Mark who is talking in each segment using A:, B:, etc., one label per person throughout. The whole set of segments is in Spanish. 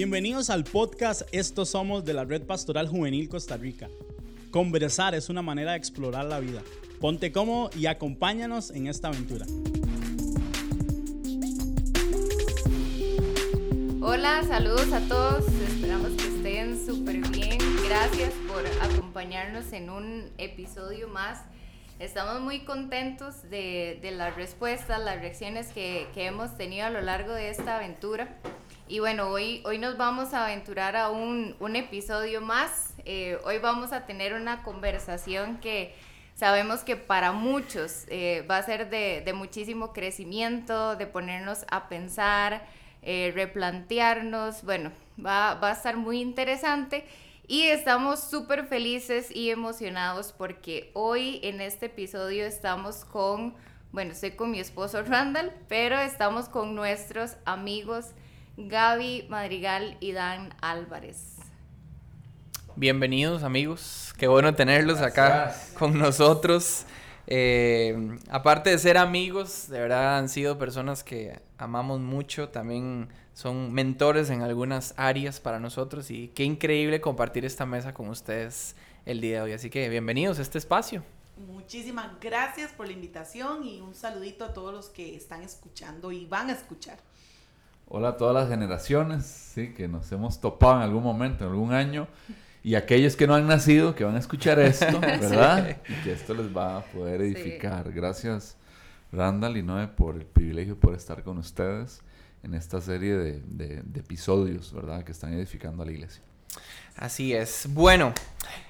A: Bienvenidos al podcast Estos Somos de la Red Pastoral Juvenil Costa Rica. Conversar es una manera de explorar la vida. Ponte cómodo y acompáñanos en esta aventura.
B: Hola, saludos a todos. Esperamos que estén súper bien. Gracias por acompañarnos en un episodio más. Estamos muy contentos de, las respuestas, las reacciones que hemos tenido a lo largo de esta aventura. Y bueno, hoy, hoy nos vamos a aventurar a un, un episodio más. Eh, hoy vamos a tener una conversación que sabemos que para muchos eh, va a ser de, muchísimo crecimiento, de ponernos a pensar, eh, replantearnos. Bueno, va, va a estar muy interesante. Y estamos súper felices y emocionados porque hoy en este episodio estamos con, bueno, estoy con mi esposo Randall, pero estamos con nuestros amigos Gaby Madrigal y Dan Álvarez.
C: Bienvenidos amigos, qué bueno tenerlos acá con nosotros. Eh, aparte de ser amigos, de verdad han sido personas que amamos mucho, también son mentores en algunas áreas para nosotros y qué increíble compartir esta mesa con ustedes el día de hoy. Así que bienvenidos a este espacio.
D: Muchísimas gracias por la invitación y un saludito a todos los que están escuchando y van a escuchar.
E: Hola a todas las generaciones, sí, que nos hemos topado en algún momento, en algún año, y aquellos que no han nacido, que van a escuchar esto, ¿verdad? Sí. Y que esto les va a poder edificar. Sí. Gracias, Randall y Noé, por el privilegio por estar con ustedes en esta serie de, de, de episodios, ¿verdad? Que están edificando a la iglesia.
C: Así es. Bueno,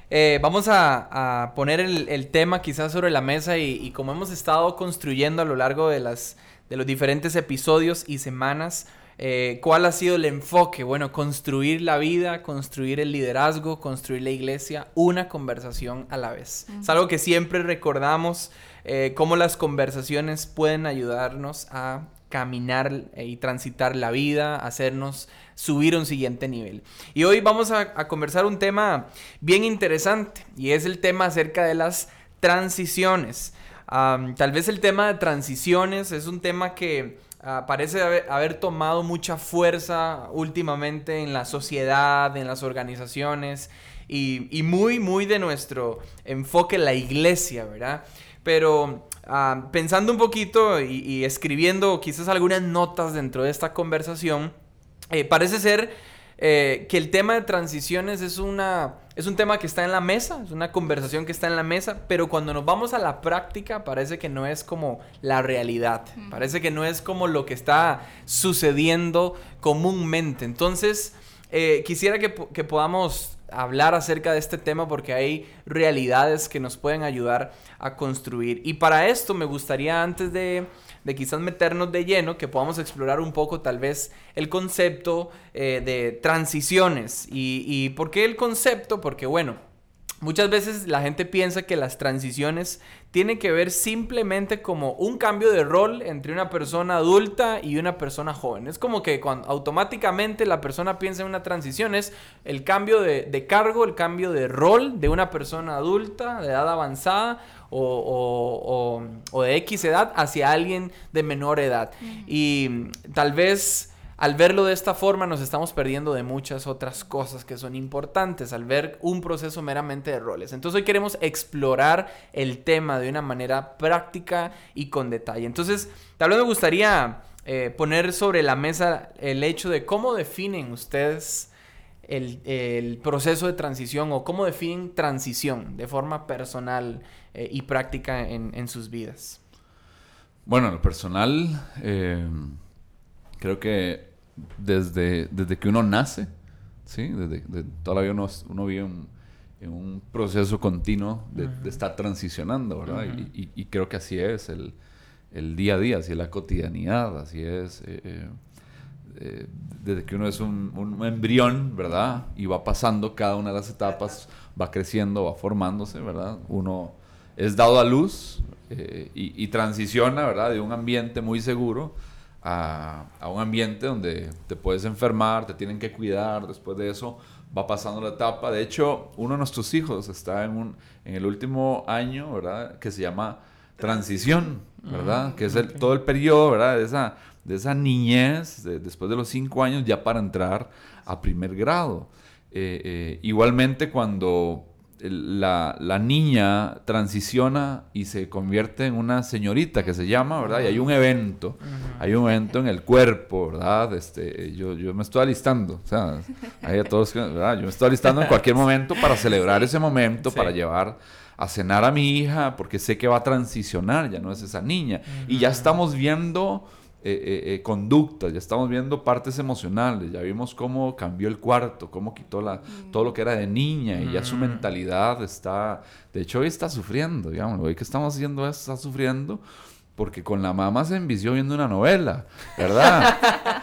C: eh, vamos a, a poner el, el, tema quizás sobre la mesa y, y, como hemos estado construyendo a lo largo de, las, de los diferentes episodios y semanas, eh, ¿Cuál ha sido el enfoque? Bueno, construir la vida, construir el liderazgo, construir la iglesia, una conversación a la vez. Uh -huh. Es algo que siempre recordamos, eh, cómo las conversaciones pueden ayudarnos a caminar y transitar la vida, hacernos subir a un siguiente nivel. Y hoy vamos a, a conversar un tema bien interesante y es el tema acerca de las transiciones. Um, tal vez el tema de transiciones es un tema que Uh, parece haber, tomado mucha fuerza últimamente en la sociedad, en las organizaciones y, muy, muy de nuestro enfoque en la iglesia, ¿verdad? Pero uh, pensando un poquito y, y, escribiendo quizás algunas notas dentro de esta conversación, eh, parece ser eh, que el tema de transiciones es una es un tema que está en la mesa, es una conversación que está en la mesa, pero cuando nos vamos a la práctica parece que no es como la realidad, parece que no es como lo que está sucediendo comúnmente. Entonces, eh, quisiera que, que podamos hablar acerca de este tema porque hay realidades que nos pueden ayudar a construir. Y para esto me gustaría antes de de quizás meternos de lleno, que podamos explorar un poco tal vez el concepto eh, de transiciones. Y, ¿Y por qué el concepto? Porque bueno, Muchas veces la gente piensa que las transiciones tienen que ver simplemente como un cambio de rol entre una persona adulta y una persona joven. Es como que cuando automáticamente la persona piensa en una transición es el cambio de, de cargo, el cambio de rol de una persona adulta, de edad avanzada o, o, o, de X edad hacia alguien de menor edad. Uh -huh. Y tal vez al verlo de esta forma nos estamos perdiendo de muchas otras cosas que son importantes al ver un proceso meramente de roles. Entonces hoy queremos explorar el tema de una manera práctica y con detalle. Entonces tal vez me gustaría eh, poner sobre la mesa el hecho de cómo definen ustedes el, el, proceso de transición o cómo definen transición de forma personal eh, y práctica en, en, sus vidas.
E: Bueno, en lo personal, eh, creo que desde, desde que uno nace, ¿sí? Desde, de, toda la vida uno, uno vive un, en un proceso continuo de, uh -huh. de estar transicionando, ¿verdad? Uh -huh. y, y, y, creo que así es el, el, día a día, así es la cotidianidad, así es... Eh, desde que uno es un, un, embrión, ¿verdad? Y va pasando cada una de las etapas, va creciendo, va formándose, ¿verdad? Uno es dado a luz eh, y, y, transiciona, ¿verdad? De un ambiente muy seguro a, a, un ambiente donde te puedes enfermar, te tienen que cuidar, después de eso va pasando la etapa. De hecho, uno de nuestros hijos está en, un, en el último año, ¿verdad? Que se llama transición, ¿verdad? Uh -huh. Que es el, todo el periodo, ¿verdad? De esa, de esa niñez, después de los cinco años, ya para entrar a primer grado. Eh, eh, igualmente cuando la, la, niña transiciona y se convierte en una señorita que se llama, ¿verdad? Y hay un evento, hay un evento en el cuerpo, ¿verdad? Este, yo, yo me estoy alistando, o sea, hay a todos, ¿verdad? Yo me estoy alistando en cualquier momento para celebrar ese momento, para llevar a cenar a mi hija, porque sé que va a transicionar, ya no es esa niña. Y ya estamos viendo eh, eh, eh, conductas, ya estamos viendo partes emocionales, ya vimos cómo cambió el cuarto, cómo quitó la, mm. todo lo que era de niña y ya su mm. mentalidad está, de hecho hoy está sufriendo, digamos, hoy que estamos haciendo esto está sufriendo porque con la mamá se envició viendo una novela, ¿verdad?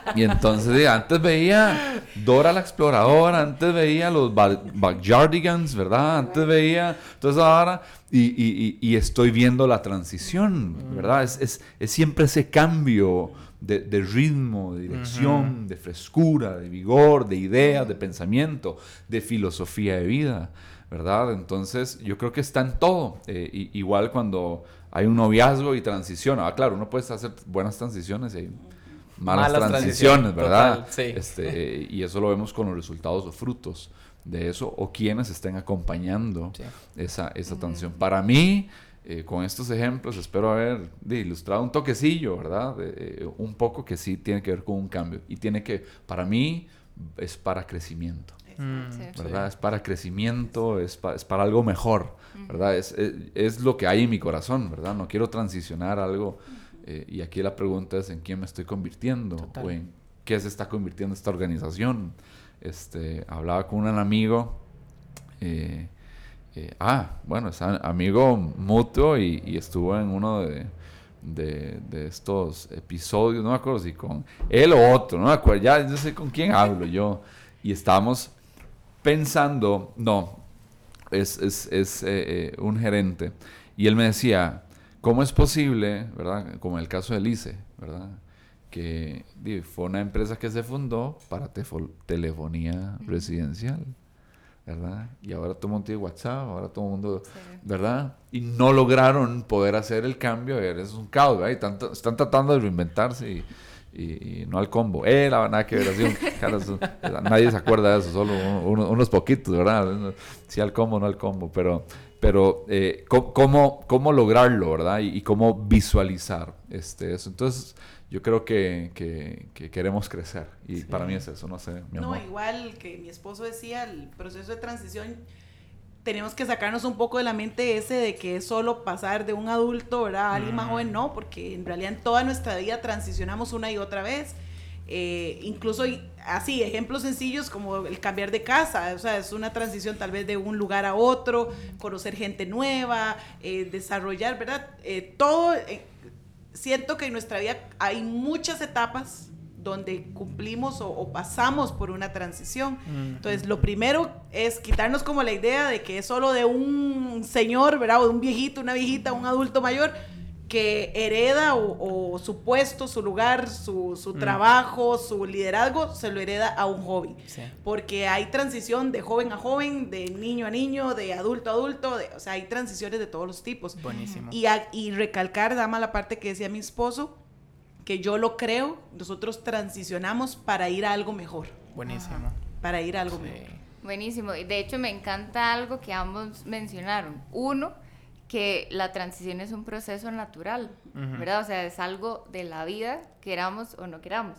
E: y entonces antes veía Dora la exploradora, antes veía los Backyardigans, ¿verdad? Antes veía, entonces ahora, y, y, estoy viendo la transición, ¿verdad? Es, es, siempre ese cambio de, de ritmo, de dirección, de frescura, de vigor, de ideas, de pensamiento, de filosofía de vida. ¿verdad? Entonces, yo creo que está en todo. Eh, igual cuando hay un noviazgo y transición. Ah, claro, uno puede hacer buenas transiciones y malas, transiciones, ¿verdad? sí. este, y eso lo vemos con los resultados o frutos de eso o quienes estén acompañando esa, esa transición. Para mí, eh, con estos ejemplos, espero haber ilustrado un toquecillo, ¿verdad? Eh, un poco que sí tiene que ver con un cambio y tiene que, para mí, es para crecimiento. Mm. ¿verdad? Es para crecimiento, es, es para algo mejor, ¿verdad? Es, es, lo que hay en mi corazón, ¿verdad? No quiero transicionar algo. Eh, y aquí la pregunta es en quién me estoy convirtiendo o en qué se está convirtiendo esta organización. Este, hablaba con un amigo, eh, eh, ah, bueno, es amigo mutuo y, estuvo en uno de, de, de, estos episodios, no me acuerdo si con él o otro, no me acuerdo, ya no sé con quién hablo yo, y estábamos pensando, no, es, es, es eh, eh, un gerente, y él me decía, ¿cómo es posible, verdad? Como en el caso de Lice, ¿verdad? Que fue una empresa que se fundó para telefonía residencial. ¿verdad? Y ahora todo el mundo tiene WhatsApp, ahora todo el mundo, ¿verdad? Y no lograron poder hacer el cambio, es un caos, ¿verdad? Y tanto, están tratando de reinventarse y, y, no al combo. Eh, la nada que ver así. nadie se acuerda de eso, solo unos poquitos, ¿verdad? Sí al combo, no al combo, pero, pero eh, ¿cómo, ¿cómo, lograrlo, ¿verdad? Y, cómo visualizar este, eso. Entonces, yo creo que, que, queremos crecer y para mí es eso, no sé.
D: Mi amor. No, igual que mi esposo decía, el proceso de transición tenemos que sacarnos un poco de la mente ese de que es solo pasar de un adulto a alguien más joven, no, porque en realidad en toda nuestra vida transicionamos una y otra vez. Eh, incluso así, ejemplos sencillos como el cambiar de casa, o sea, es una transición tal vez de un lugar a otro, conocer gente nueva, eh, desarrollar, ¿verdad? Eh, todo, siento que en nuestra vida hay muchas etapas donde cumplimos o, pasamos por una transición. Entonces, lo primero es quitarnos como la idea de que es solo de un señor, ¿verdad? O de un viejito, una viejita, un adulto mayor que hereda o, su puesto, su lugar, su, su trabajo, su liderazgo, se lo hereda a un hobby. Porque hay transición de joven a joven, de niño a niño, de adulto a adulto, o sea, hay transiciones de todos los tipos.
C: Buenísimo.
D: Y, y recalcar, dama, la parte que decía mi esposo, que yo lo creo, nosotros transicionamos para ir a algo mejor.
C: Buenísimo.
D: Para ir a algo mejor.
B: Buenísimo. Y de hecho me encanta algo que ambos mencionaron. Uno, que la transición es un proceso natural, ¿verdad? O sea, es algo de la vida, queramos o no queramos.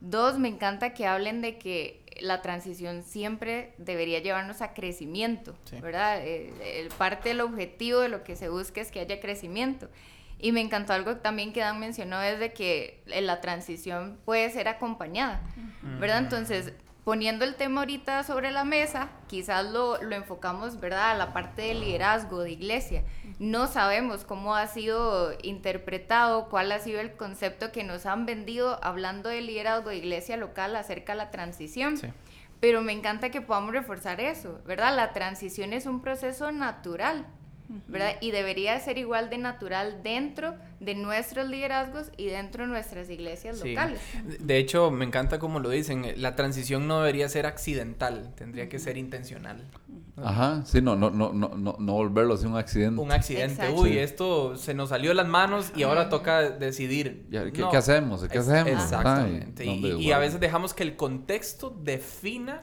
B: Dos, me encanta que hablen de que la transición siempre debería llevarnos a crecimiento, ¿verdad? Eh, parte del objetivo de lo que se busca es que haya crecimiento. Y me encantó algo también que Dan mencionó, es de que la transición puede ser acompañada, ¿verdad? Entonces, poniendo el tema ahorita sobre la mesa, quizás lo, lo, enfocamos, ¿verdad?, a la parte del liderazgo de iglesia. No sabemos cómo ha sido interpretado, cuál ha sido el concepto que nos han vendido hablando de liderazgo de iglesia local acerca de la transición. Pero me encanta que podamos reforzar eso, ¿verdad? La transición es un proceso natural, ¿verdad? Y debería ser igual de natural dentro de nuestros liderazgos y dentro de nuestras iglesias locales.
C: De hecho, me encanta como lo dicen, la transición no debería ser accidental, tendría que ser intencional.
E: Ajá, sí, no, no, no, no, no, no volverlo así un accidente.
C: Un accidente.
B: Exacto.
C: Uy,
E: Sí.
C: esto se nos salió de las manos y ahora toca decidir.
E: ¿qué,
C: No.
E: qué hacemos? ¿Qué
C: Es-
E: hacemos?
C: Exactamente.
E: Ay,
C: Y- y, a veces dejamos que el contexto defina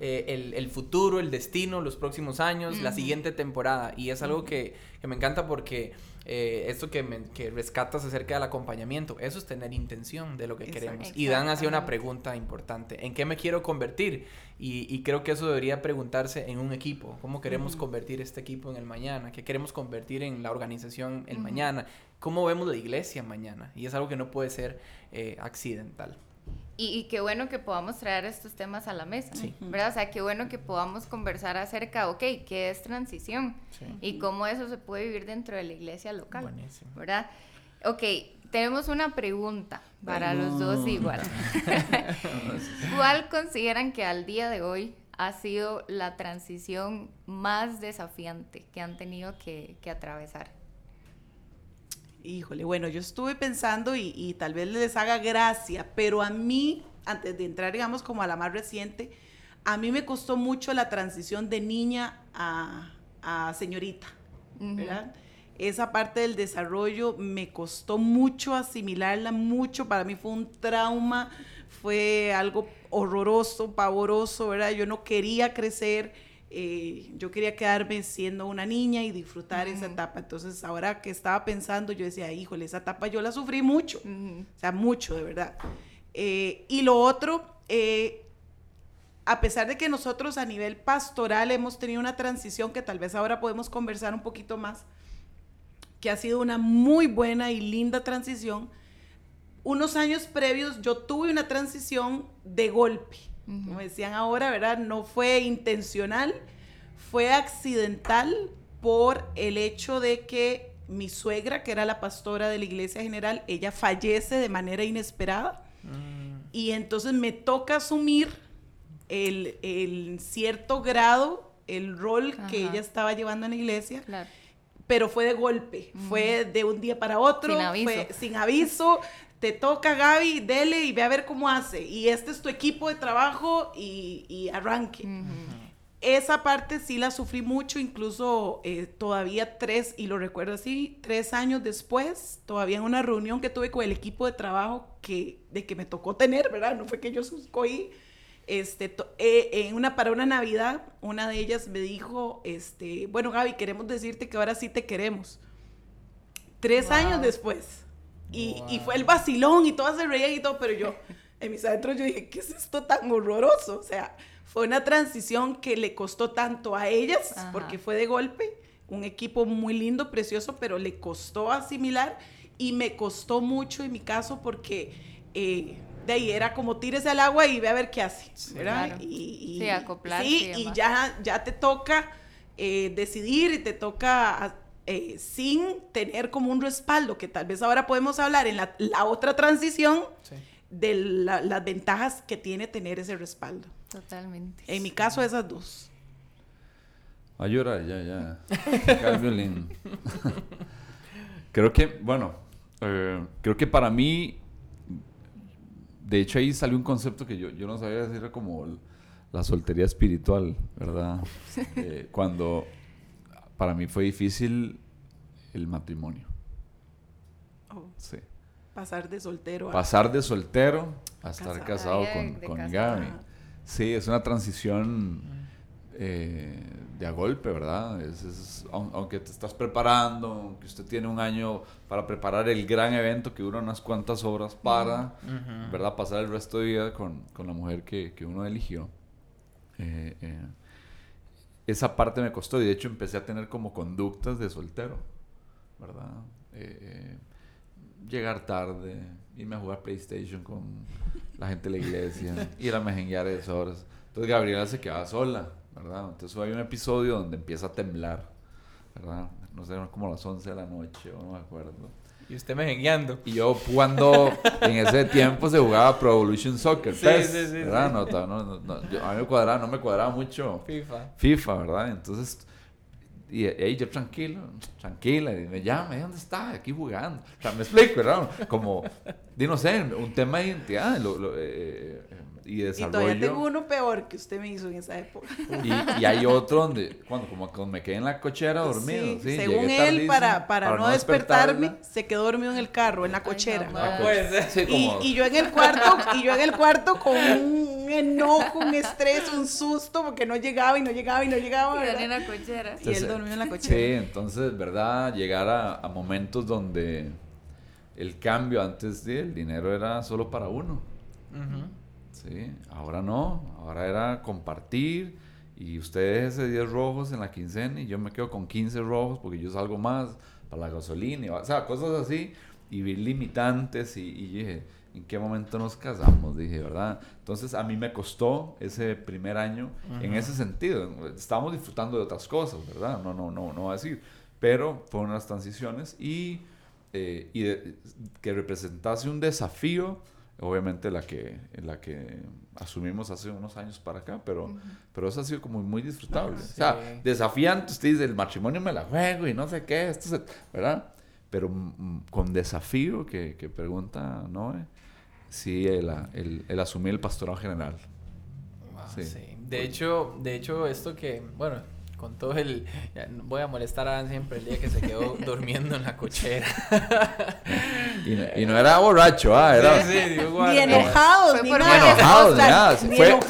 C: eh, el, el futuro, el destino, los próximos años, la
B: Ujú.
C: siguiente temporada. Y es algo que, que me encanta porque eh, esto que, me- que rescatas acerca del acompañamiento, eso es tener intención de lo que
D: Exacto.
C: queremos. Y Dan hacía una pregunta importante, ¿en qué me quiero convertir? Y, y creo que eso debería preguntarse en un equipo, ¿cómo queremos convertir este equipo en el mañana? ¿Qué queremos convertir en la organización el
B: Ujú.
C: mañana? ¿Cómo vemos la iglesia mañana? Y es algo que no puede ser eh, accidental.
B: Y, y qué bueno que podamos traer estos temas a la mesa,
C: Sí.
B: ¿verdad? O sea, qué bueno que podamos conversar acerca, ok, ¿qué es transición? Y cómo eso se puede vivir dentro de la iglesia local,
C: Buenísimo.
B: ¿verdad? Ok, tenemos una pregunta para los dos igual. ¿Cuál consideran que al día de hoy ha sido la transición más desafiante que han tenido que, que atravesar?
D: Híjole, bueno, yo estuve pensando y, y tal vez les haga gracia, pero a mí, antes de entrar, digamos, como a la más reciente, a mí me costó mucho la transición de niña a, a señorita. ¿verdad? Esa parte del desarrollo me costó mucho asimilarla, mucho, para mí fue un trauma, fue algo horroroso, pavoroso, ¿verdad? Yo no quería crecer, eh, yo quería quedarme siendo una niña y disfrutar esa etapa. Entonces, ahora que estaba pensando, yo decía, híjole, esa etapa yo la sufrí mucho,
B: Ujú.
D: o sea, mucho, de verdad. Eh, y lo otro, eh, a pesar de que nosotros a nivel pastoral hemos tenido una transición que tal vez ahora podemos conversar un poquito más, que ha sido una muy buena y linda transición, unos años previos yo tuve una transición de golpe. Como decían ahora, ¿verdad? No fue intencional, fue accidental por el hecho de que mi suegra, que era la pastora de la iglesia general, ella fallece de manera inesperada. Y entonces me toca asumir el, el cierto grado, el rol que ella estaba llevando en la iglesia,
B: Claro.
D: pero fue de golpe, fue de un día para otro,
B: Sin aviso.
D: fue sin aviso. Te toca Gaby, dele y ve a ver cómo hace. Y este es tu equipo de trabajo y, y arranque. Esa parte sí la sufrí mucho, incluso eh, todavía tres, y lo recuerdo así, tres años después, todavía en una reunión que tuve con el equipo de trabajo que, de que me tocó tener, ¿verdad? No fue que yo escogí. Este, eh, en una, para una Navidad, una de ellas me dijo, este, bueno Gaby, queremos decirte que ahora sí te queremos. Tres
B: Wow.
D: años después. Y, y fue el vacilón y todas se reían y todo, pero yo, en mis adentros yo dije, ¿qué es esto tan horroroso? O sea, fue una transición que le costó tanto a ellas,
B: Ajá.
D: porque fue de golpe, un equipo muy lindo, precioso, pero le costó asimilar y me costó mucho en mi caso porque eh, de ahí era como tírese al agua y ve a ver qué hace, ¿verdad?
B: claro.
D: Y, y-
B: Sí, acoplarse
D: sí,
B: y
D: y
B: demás.
D: ya, ya te toca eh, decidir y te toca eh, sin tener como un respaldo, que tal vez ahora podemos hablar en la, la otra transición
C: Sí.
D: de la- las ventajas que tiene tener ese respaldo.
B: Totalmente.
D: En mi caso, esas dos.
E: A llorar, ya, ya. Violín. creo que, bueno, eh, creo que para mí, de hecho ahí salió un concepto que yo, yo no sabía decir, era como la soltería espiritual, ¿verdad? Eh, cuando para mí fue difícil el matrimonio.
D: Oh,
E: Sí.
D: pasar de soltero a...
E: Pasar de soltero a estar
D: Casado.
E: con, con. Gaby. Sí, es una transición eh, de a golpe, ¿verdad? Es, es- aun- aunque te estás preparando, aunque usted tiene un año para preparar el gran evento que dura unas cuantas horas para,
C: Ujú.
E: ¿verdad? Pasar el resto de vida con, con la mujer que, que uno eligió. Eh, eh, esa parte me costó y de hecho empecé a tener como conductas de soltero, ¿verdad? Eh, eh, llegar tarde, irme a jugar PlayStation con la gente de la iglesia, ir a mejenguear a esas horas. Entonces Gabriela se quedaba sola, ¿verdad? Entonces hay un episodio donde empieza a temblar, ¿verdad? No sé, como las 11 de la noche, o no me acuerdo.
C: Y usted me jengueando.
E: Y yo jugando, en ese tiempo se jugaba Pro Evolution Soccer,
C: Sí,
E: PES,
C: sí, sí,
E: ¿verdad?
C: sí.
E: No, no, no, no, yo- a mí me cuadraba, no me cuadraba mucho
C: FIFA.
E: FIFA, ¿verdad? Entonces, y, y ahí yo tranquilo, tranquila, y me llama, ¿y dónde está? Aquí jugando. O sea, me explico, ¿verdad? Como, di, no sé, un tema de identidad. lo- lo, eh, y
D: Y
E: desarrollo.
D: todavía tengo uno peor que usted me hizo en esa época.
E: Y, y hay otro donde, cuando como cuando me quedé en la cochera dormido.
D: Sí,
E: sí,
D: según él,
E: tardísimo
D: para, para, no despertarme,
E: despertarla.
D: se quedó dormido en el carro, en la
B: Ay,
D: cochera.
B: no,
E: Ah,
C: puede
E: pues,
C: ser.
E: sí,
D: Y,
E: como-
D: y yo en el cuarto, y yo en el cuarto con un enojo, un estrés, un susto, porque no llegaba y no llegaba y no llegaba.
B: Y.
D: Y él dormido en la
E: Sí,
D: cochera.
E: entonces, ¿verdad? Llegar a, a momentos donde el cambio antes de el dinero era solo para uno.
C: Ujú.
E: Sí, ahora no, ahora era compartir y ustedes ese 10 rojos en la quincena y yo me quedo con 15 rojos porque yo salgo más para la gasolina, y, o sea, cosas así y vi limitantes y, y dije, ¿en qué momento nos casamos? Dije, ¿verdad? Entonces a mí me costó ese primer año en ese sentido, estábamos disfrutando de otras cosas, ¿verdad? No, no, no, no voy a decir, pero fueron unas transiciones y, eh, y de- que representase un desafío obviamente la que, la que asumimos hace unos años para acá, pero, pero eso ha sido como muy disfrutable. O sea,
C: Sí.
E: desafiante, usted dice, el matrimonio me la juego y no sé qué, esto se- ¿verdad? Pero mm, con desafío que, que pregunta Noé, sí, el, el, el asumir el pastorado general.
C: Wow,
E: Sí.
C: sí. De hecho, de hecho, esto que, bueno, con todo el... ya, voy a molestar a Dan siempre el día que se quedó durmiendo en la cochera.
E: Y no, y no era borracho, ah, era...
C: Sí, sí, digo,
D: Ni enojados,
B: Fue
D: ni nada.
E: Fue,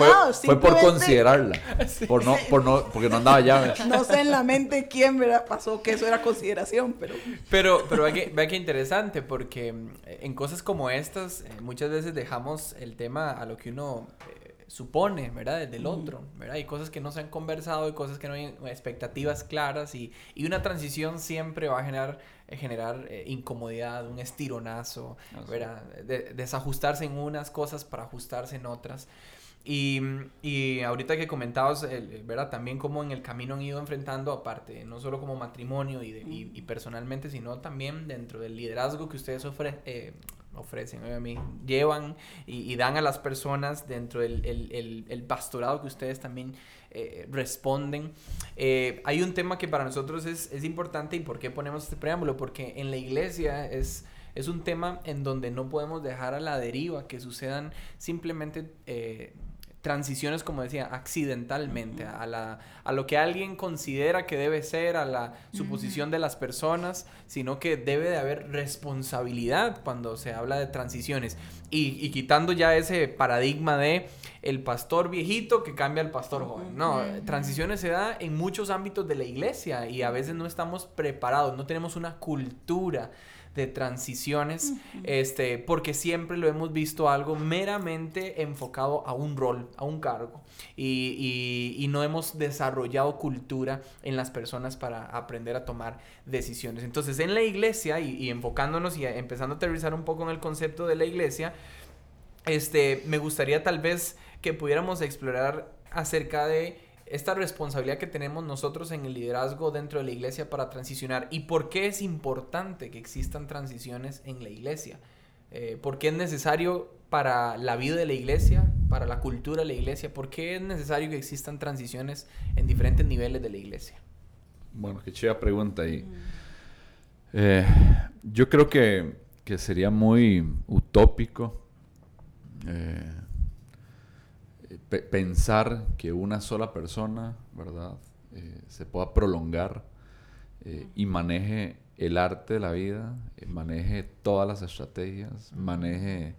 E: fue, por considerarla. Por no, por no, porque no andaba llave.
D: No sé en la mente quién ¿verdad? pasó que eso era consideración, pero
C: Pero, pero vea que, vea que interesante, porque mm, en cosas como estas, eh, muchas veces dejamos el tema a lo que uno eh, supone, ¿verdad? Del otro, ¿verdad? Hay cosas que no se han conversado, hay cosas que no hay expectativas claras y, y una transición siempre va a generar, eh, generar eh, incomodidad, un estironazo. ¿verdad? De- desajustarse en unas cosas para ajustarse en otras. Y, y ahorita que comentabas, el- ¿verdad? También cómo en el camino han ido enfrentando, aparte, no solo como matrimonio y, de- y- y personalmente, sino también dentro del liderazgo que ustedes ofre- eh, ofrecen, a mí, llevan y, y dan a las personas dentro del el, el- el pastorado que ustedes también eh, responden. Eh, hay un tema que para nosotros es, es importante y por qué ponemos este preámbulo, porque en la iglesia es... Es un tema en donde no podemos dejar a la deriva que sucedan simplemente eh, transiciones, como decía, accidentalmente, a, la, a lo que alguien considera que debe ser, a la suposición de las personas, sino que debe de haber responsabilidad cuando se habla de transiciones. Y, y quitando ya ese paradigma de el pastor viejito que cambia al pastor joven. No, transiciones se da en muchos ámbitos de la iglesia y a veces no estamos preparados, no tenemos una cultura de transiciones, este, porque siempre lo hemos visto algo meramente enfocado a un rol, a un cargo, y, y- y no hemos desarrollado cultura en las personas para aprender a tomar decisiones. Entonces, en la iglesia, y, y enfocándonos y empezando a aterrizar un poco en el concepto de la iglesia, este, me gustaría tal vez que pudiéramos explorar acerca de esta responsabilidad que tenemos nosotros en el liderazgo dentro de la iglesia para transicionar y por qué es importante que existan transiciones en la iglesia. Eh, ¿Por qué es necesario para la vida de la iglesia, para la cultura de la iglesia? ¿Por qué es necesario que existan transiciones en diferentes niveles de la iglesia?
E: Bueno, qué chida pregunta ahí. Eh, yo creo que, que sería muy utópico eh, pe- pensar que una sola persona, ¿verdad? Eh, se pueda prolongar eh, y maneje el arte de la vida, eh, maneje todas las estrategias, maneje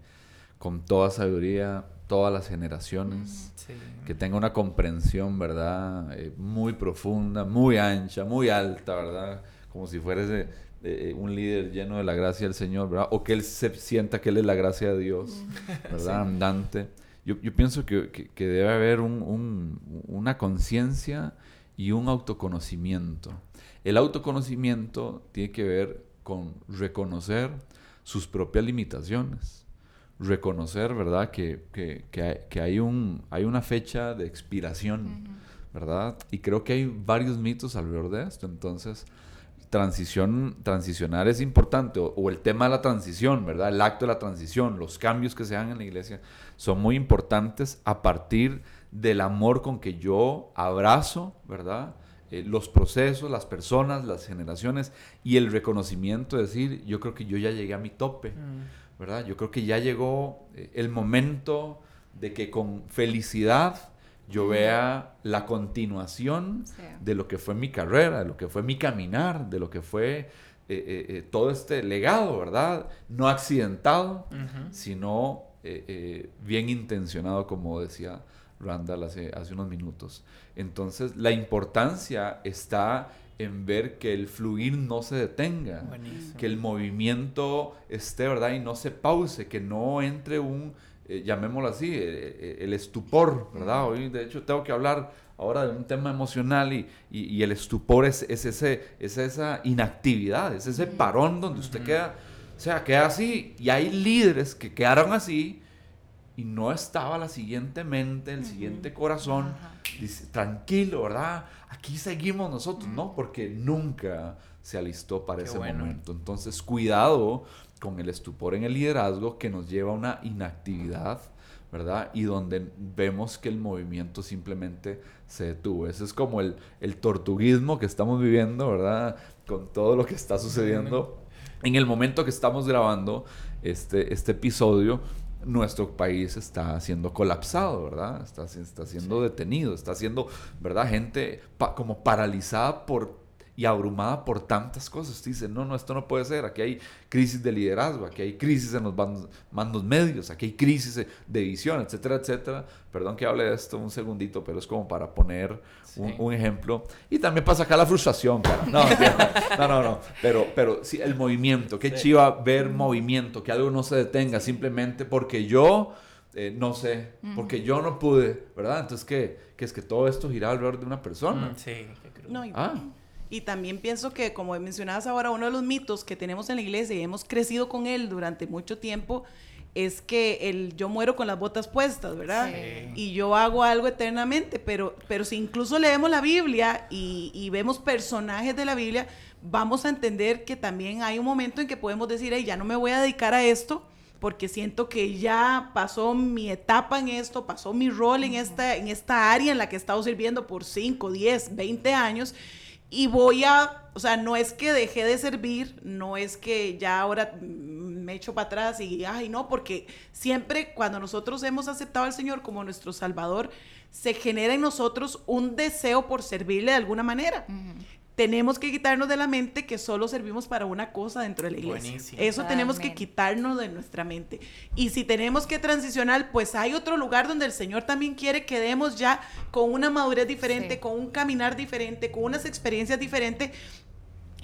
E: con toda sabiduría todas las generaciones
C: Sí.
E: que tenga una comprensión, ¿verdad? Eh, muy profunda, muy ancha, muy alta, ¿verdad? Como si eh, un líder lleno de la gracia del Señor, ¿verdad? O que él se sienta que él es la gracia de Dios, ¿verdad? Andante. Yo, yo pienso que, que- que debe haber un- un- una conciencia y un autoconocimiento. El autoconocimiento tiene que ver con reconocer sus propias limitaciones reconocer, ¿verdad? Que, que- hay, que hay un, hay una fecha de expiración, ¿verdad? Y creo que hay varios mitos alrededor de esto. Entonces, transición, transicionar es importante. O, o el tema de la transición, ¿verdad? El acto de la transición, los cambios que se dan en la iglesia son muy importantes a partir del amor con que yo abrazo, ¿verdad? Eh, los procesos, las personas, las generaciones y el reconocimiento de decir, yo creo que yo ya llegué a mi tope. ¿verdad? Yo creo que ya llegó eh, el momento de que con felicidad yo vea la continuación
B: Sí.
E: de lo que fue mi carrera, de lo que fue mi caminar, de lo que fue eh, todo este legado, ¿verdad? No accidentado, sino eh, eh, bien intencionado, como decía Randall hace, hace unos minutos. Entonces, la importancia está en ver que el fluir no se detenga,
C: Buenísimo.
E: que el movimiento esté, ¿verdad? Y no se pause, que no entre un, eh, llamémoslo así, eh, el estupor, ¿verdad? Hoy, de hecho, tengo que hablar ahora de un tema emocional y, y- y el estupor es, es, ese, es esa inactividad, es ese parón donde usted queda, o sea, queda así. Y hay líderes que quedaron así y no estaba la siguiente mente, el siguiente corazón, dice, tranquilo, ¿verdad? Aquí seguimos nosotros, ¿no? Porque nunca se alistó para
C: Qué
E: ese
C: bueno.
E: momento. Entonces, cuidado con el estupor en el liderazgo que nos lleva a una inactividad, ¿verdad? Y donde vemos que el movimiento simplemente se detuvo. Ese es como el, el tortuguismo que estamos viviendo, ¿verdad? Con todo lo que está sucediendo. En el momento que estamos grabando este, este episodio, nuestro país está siendo colapsado, ¿verdad? Está, está siendo detenido, está siendo, ¿verdad? Gente pa- como paralizada por y abrumada por tantas cosas. Dice, no, no, esto no puede ser. Aquí hay crisis de liderazgo, aquí hay crisis en los bandos- mandos medios, aquí hay crisis de visión, etcétera, etcétera. Perdón que hable de esto un segundito, pero es como para poner un,
C: Sí.
E: un ejemplo. Y también para sacar la frustración, cara. No, no, no, no. Pero, pero sí, el movimiento. Qué chiva ver movimiento, que algo no se detenga simplemente porque yo... eh, no sé, porque yo no pude, ¿verdad? Entonces, ¿qué? Que es que todo esto gira alrededor de una persona.
C: Mm, sí.
D: No, y,
E: Ah,
D: y también pienso que, como mencionabas ahora, uno de los mitos que tenemos en la iglesia y hemos crecido con él durante mucho tiempo es que el yo muero con las botas puestas, ¿verdad?
B: Sí.
D: Y yo hago algo eternamente, pero, pero si incluso leemos la Biblia y, y vemos personajes de la Biblia, vamos a entender que también hay un momento en que podemos decir, "Ey, ya no me voy a dedicar a esto porque siento que ya pasó mi etapa en esto, pasó mi rol en esta, en esta área en la que he estado sirviendo por 5, 10, 20 años y voy a, o sea, no es que dejé de servir, no es que ya ahora me echo para atrás y, ay, no, porque siempre cuando nosotros hemos aceptado al Señor como nuestro Salvador, se genera en nosotros un deseo por servirle de alguna manera. Tenemos que quitarnos de la mente que solo servimos para una cosa dentro de la iglesia.
C: Buenísimo.
D: Eso tenemos que quitarnos de nuestra mente. Y si tenemos que transicionar, pues hay otro lugar donde el Señor también quiere que demos ya con una madurez diferente,
B: Sí.
D: con un caminar diferente, con unas experiencias diferentes.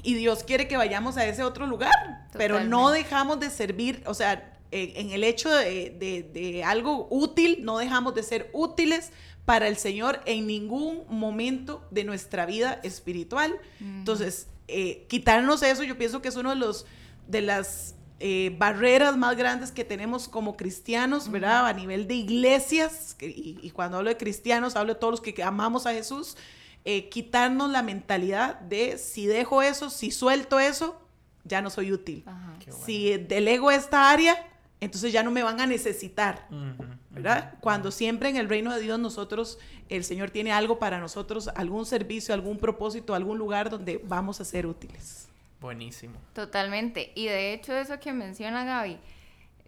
D: Y Dios quiere que vayamos a ese otro lugar. Pero no dejamos de servir, o sea, eh, en el hecho de, de- de algo útil, no dejamos de ser útiles para el Señor en ningún momento de nuestra vida espiritual. Entonces, eh, quitarnos eso, yo pienso que es uno de los de las eh, barreras más grandes que tenemos como cristianos, ¿verdad? A nivel de iglesias, que- y, y cuando hablo de cristianos, hablo de todos los que amamos a Jesús, eh, quitarnos la mentalidad de si dejo eso, si suelto eso, ya no soy útil.
B: Ajá.
C: Qué bueno.
D: Si delego esta área, entonces ya no me van a necesitar.
C: Ujú,
D: ¿verdad? Cuando siempre en el reino de Dios nosotros, el Señor tiene algo para nosotros, algún servicio, algún propósito, algún lugar donde vamos a ser útiles.
C: Buenísimo.
B: Totalmente. Y de hecho eso que menciona Gaby,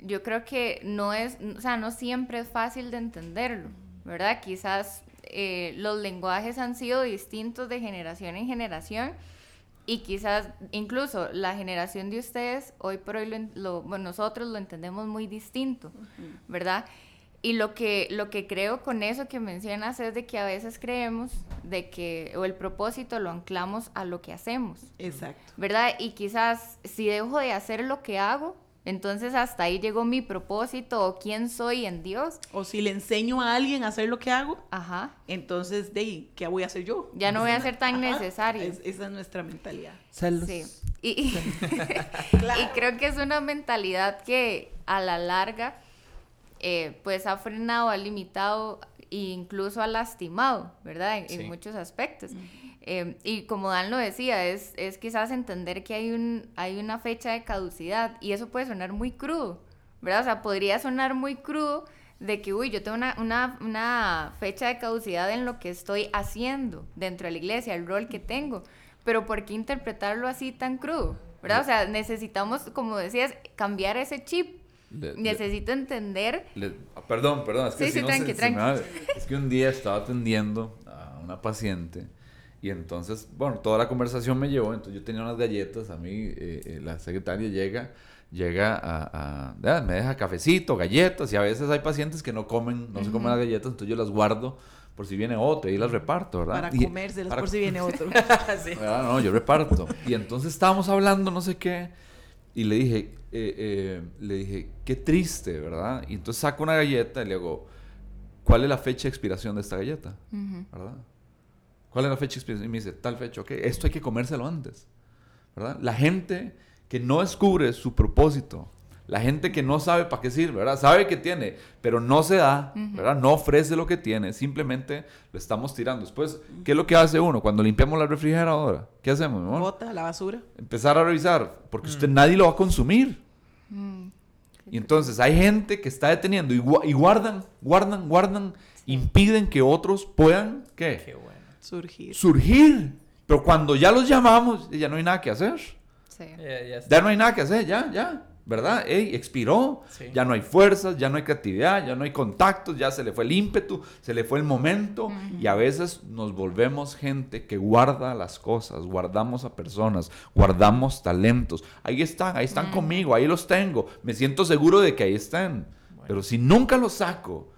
B: yo creo que no es, o sea, no siempre es fácil de entenderlo, ¿verdad? Quizás eh, los lenguajes han sido distintos de generación en generación y quizás incluso la generación de ustedes hoy por hoy lo lo- bueno, nosotros lo entendemos muy distinto, ¿verdad? Y lo que, lo que creo con eso que mencionas es de que a veces creemos de que, o el propósito lo anclamos a lo que hacemos.
D: Exacto.
B: ¿verdad? Y quizás si dejo de hacer lo que hago, entonces hasta ahí llegó mi propósito o quién soy en Dios.
D: O si le enseño a alguien a hacer lo que hago,
B: Ajá.
D: entonces, de ahí, ¿qué voy a hacer yo?
B: Ya no voy a ser tan
D: Ajá,
B: necesario.
D: es- esa es nuestra mentalidad.
B: Sí. Y, y- y creo que es una mentalidad que a la larga eh, pues ha frenado, ha limitado e incluso ha lastimado, ¿verdad? En, muchos aspectos. Eh, y como Dan lo decía, es, es quizás entender que hay, un, hay una fecha de caducidad y eso puede sonar muy crudo, ¿verdad? O sea, podría sonar muy crudo de que, uy, yo tengo una, una, una fecha de caducidad en lo que estoy haciendo dentro de la iglesia, el rol que tengo, pero ¿por qué interpretarlo así tan crudo? ¿Verdad? O sea, necesitamos, como decías, cambiar ese chip,
E: le- le-
B: Necesito entender.
E: le- ah, perdón, perdón, es que
B: Sí,
E: si
B: sí,
E: no
B: tranqui,
E: se- se me
B: tranqui.
E: va- es que un día estaba atendiendo a una paciente y entonces, bueno, toda la conversación me llevó, entonces yo tenía unas galletas, a mí eh, eh, la secretaria llega, llega a, a- ah, me deja cafecito, galletas y a veces hay pacientes que no comen, no se comen las galletas, entonces yo las guardo por si viene otro y las reparto, ¿verdad?
D: Para
E: Y-
D: comérselas
E: para
D: por si viene otro.
C: Sí.
E: ¿verdad? No, yo reparto. Y entonces estábamos hablando, no sé qué, y le dije, eh, eh, le dije, qué triste, ¿verdad? Y entonces saco una galleta y le digo, ¿cuál es la fecha de expiración de esta galleta? ¿Verdad? ¿Cuál es la fecha de expiración? Y me dice, tal fecha, ok, esto hay que comérselo antes, ¿verdad? La gente que no descubre su propósito, la gente que no sabe para qué sirve, ¿verdad? Sabe que tiene, pero no se da, ¿verdad? No ofrece lo que tiene, simplemente lo estamos tirando. Después, ¿qué es lo que hace uno cuando limpiamos la refrigeradora? ¿Qué hacemos, mi amor?
D: Bota la basura.
E: Empezar a revisar, porque usted nadie lo va a consumir.
B: Mm,
E: Y entonces hay gente que está deteniendo y, gua- y guardan, guardan, guardan, impiden que otros puedan, ¿qué?
C: Qué bueno.
D: Surgir.
E: Surgir. Pero cuando ya los llamamos, ya no hay nada que hacer.
B: Sí.
C: Ya, ya está.
E: Ya no hay nada que hacer, ya, ya. ¿Verdad? Ey, expiró.
C: Sí.
E: Ya no hay fuerzas, ya no hay creatividad, ya no hay contactos, ya se le fue el ímpetu, se le fue el momento. Y a veces nos volvemos gente que guarda las cosas, guardamos a personas, guardamos talentos. Ahí están, ahí están conmigo, ahí los tengo. Me siento seguro de que ahí están. Pero si nunca los saco,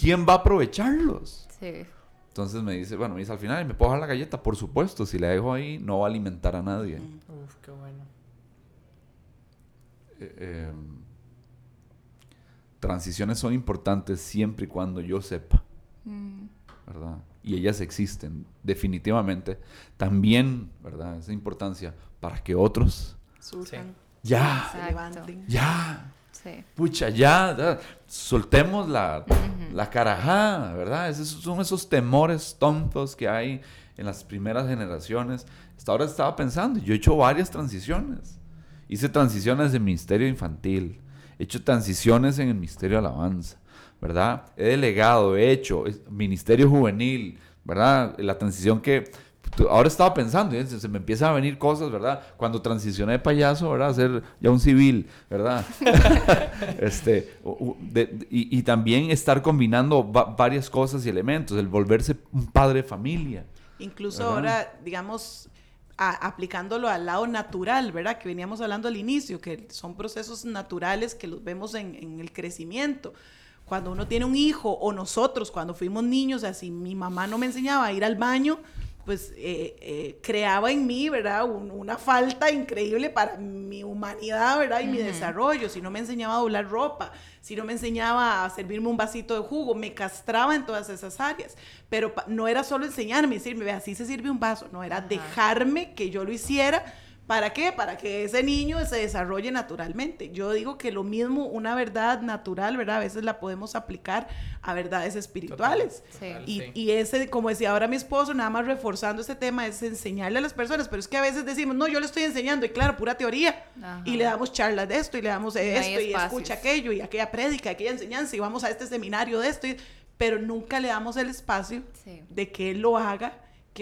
E: ¿quién va a aprovecharlos?
B: Sí.
E: Entonces me dice, bueno, me dice al final, ¿me puedo dejar la galleta? Por supuesto, si la dejo ahí, no va a alimentar a nadie. Eh, eh, transiciones son importantes siempre y cuando yo sepa,
B: Mm,
E: ¿verdad? Y ellas existen, definitivamente. También, ¿verdad? Esa importancia para que otros,
D: Surjan.
E: ya,
D: Se
B: Exacto.
D: levanten.
E: ya,
B: Sí.
E: pucha, ya, ya, soltemos la, la carajada, ¿verdad? Esos son esos temores tontos que hay en las primeras generaciones. Hasta ahora estaba pensando, yo he hecho varias transiciones. Hice transiciones en ministerio infantil, he hecho transiciones en el ministerio de alabanza, ¿verdad? He delegado, he hecho ministerio juvenil, ¿verdad? La transición que ahora estaba pensando, se me empiezan a venir cosas, ¿verdad? Cuando transicioné de payaso, ¿verdad? A ser ya un civil, ¿verdad? este, de- y, y también estar combinando va- varias cosas y elementos, el volverse un padre de familia.
D: Incluso
E: ¿Verdad?
D: ahora, digamos, a- aplicándolo al lado natural, ¿verdad? Que veníamos hablando al inicio, que son procesos naturales que los vemos en, el crecimiento. Cuando uno tiene un hijo o nosotros cuando fuimos niños, así mi mamá no me enseñaba a ir al baño, pues eh, eh, creaba en mí, ¿verdad? Un- una falta increíble para mi humanidad, ¿verdad? Y mi desarrollo. Si no me enseñaba a doblar ropa, si no me enseñaba a servirme un vasito de jugo, me castraba en todas esas áreas. Pero no era solo enseñarme, decirme, ve, así se sirve un vaso, no, era dejarme que yo lo hiciera. ¿Para qué? Para que ese niño se desarrolle naturalmente. Yo digo que lo mismo, una verdad natural, ¿verdad? A veces la podemos aplicar a verdades espirituales.
B: Sí.
D: Y,
C: Sí.
D: y ese, como decía ahora mi esposo, nada más reforzando este tema, es enseñarle a las personas, pero es que a veces decimos, no, yo le estoy enseñando, y claro, pura teoría,
B: Ajá.
D: y le damos charlas de esto, y le damos
B: No
D: esto, y escucha aquello, y aquella prédica, aquella enseñanza, y vamos a este seminario de esto, y- pero nunca le damos el espacio
B: Sí.
D: de que él lo haga,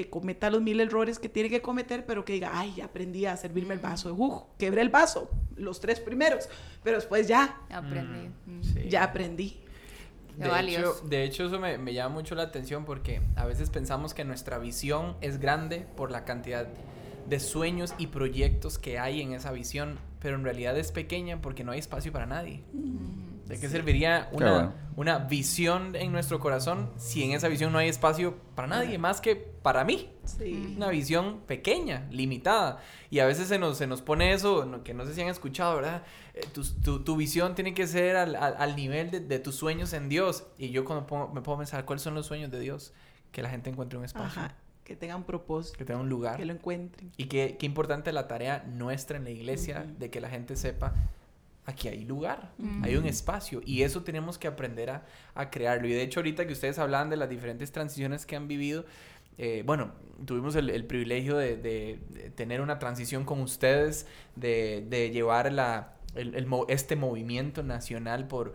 D: que cometa los mil errores que tiene que cometer, pero que diga, ay, ya aprendí a servirme el vaso de jugo, quebré el vaso, los tres primeros, pero después ya,
B: Aprendí. Mm.
C: Sí.
D: ya aprendí.
C: De hecho, de hecho, eso me, me llama mucho la atención porque a veces pensamos que nuestra visión es grande por la cantidad de sueños y proyectos que hay en esa visión, pero en realidad es pequeña porque no hay espacio para nadie. ¿De qué serviría una,
E: bueno.
C: una visión en nuestro corazón si en esa visión no hay espacio para nadie más que para mí?
D: Sí.
C: Una visión pequeña, limitada. Y a veces se nos, se nos pone eso, que no sé si han escuchado, ¿verdad? Eh, tu, tu- tu visión tiene que ser al, al- al nivel de, de tus sueños en Dios. Y yo cuando pongo- me puedo pensar, ¿cuáles son los sueños de Dios? Que la gente encuentre un espacio,
D: Ajá, que tengan propósito,
C: que tenga un lugar.
D: que lo encuentren.
C: Y qué, qué importante la tarea nuestra en la iglesia
D: Ujú.
C: de que la gente sepa, aquí hay lugar, hay un espacio y eso tenemos que aprender a, a crearlo. Y de hecho ahorita que ustedes hablan de las diferentes transiciones que han vivido, eh, bueno, tuvimos el, el privilegio de, de- de tener una transición con ustedes, de, de llevar la, el- el mo- este movimiento nacional por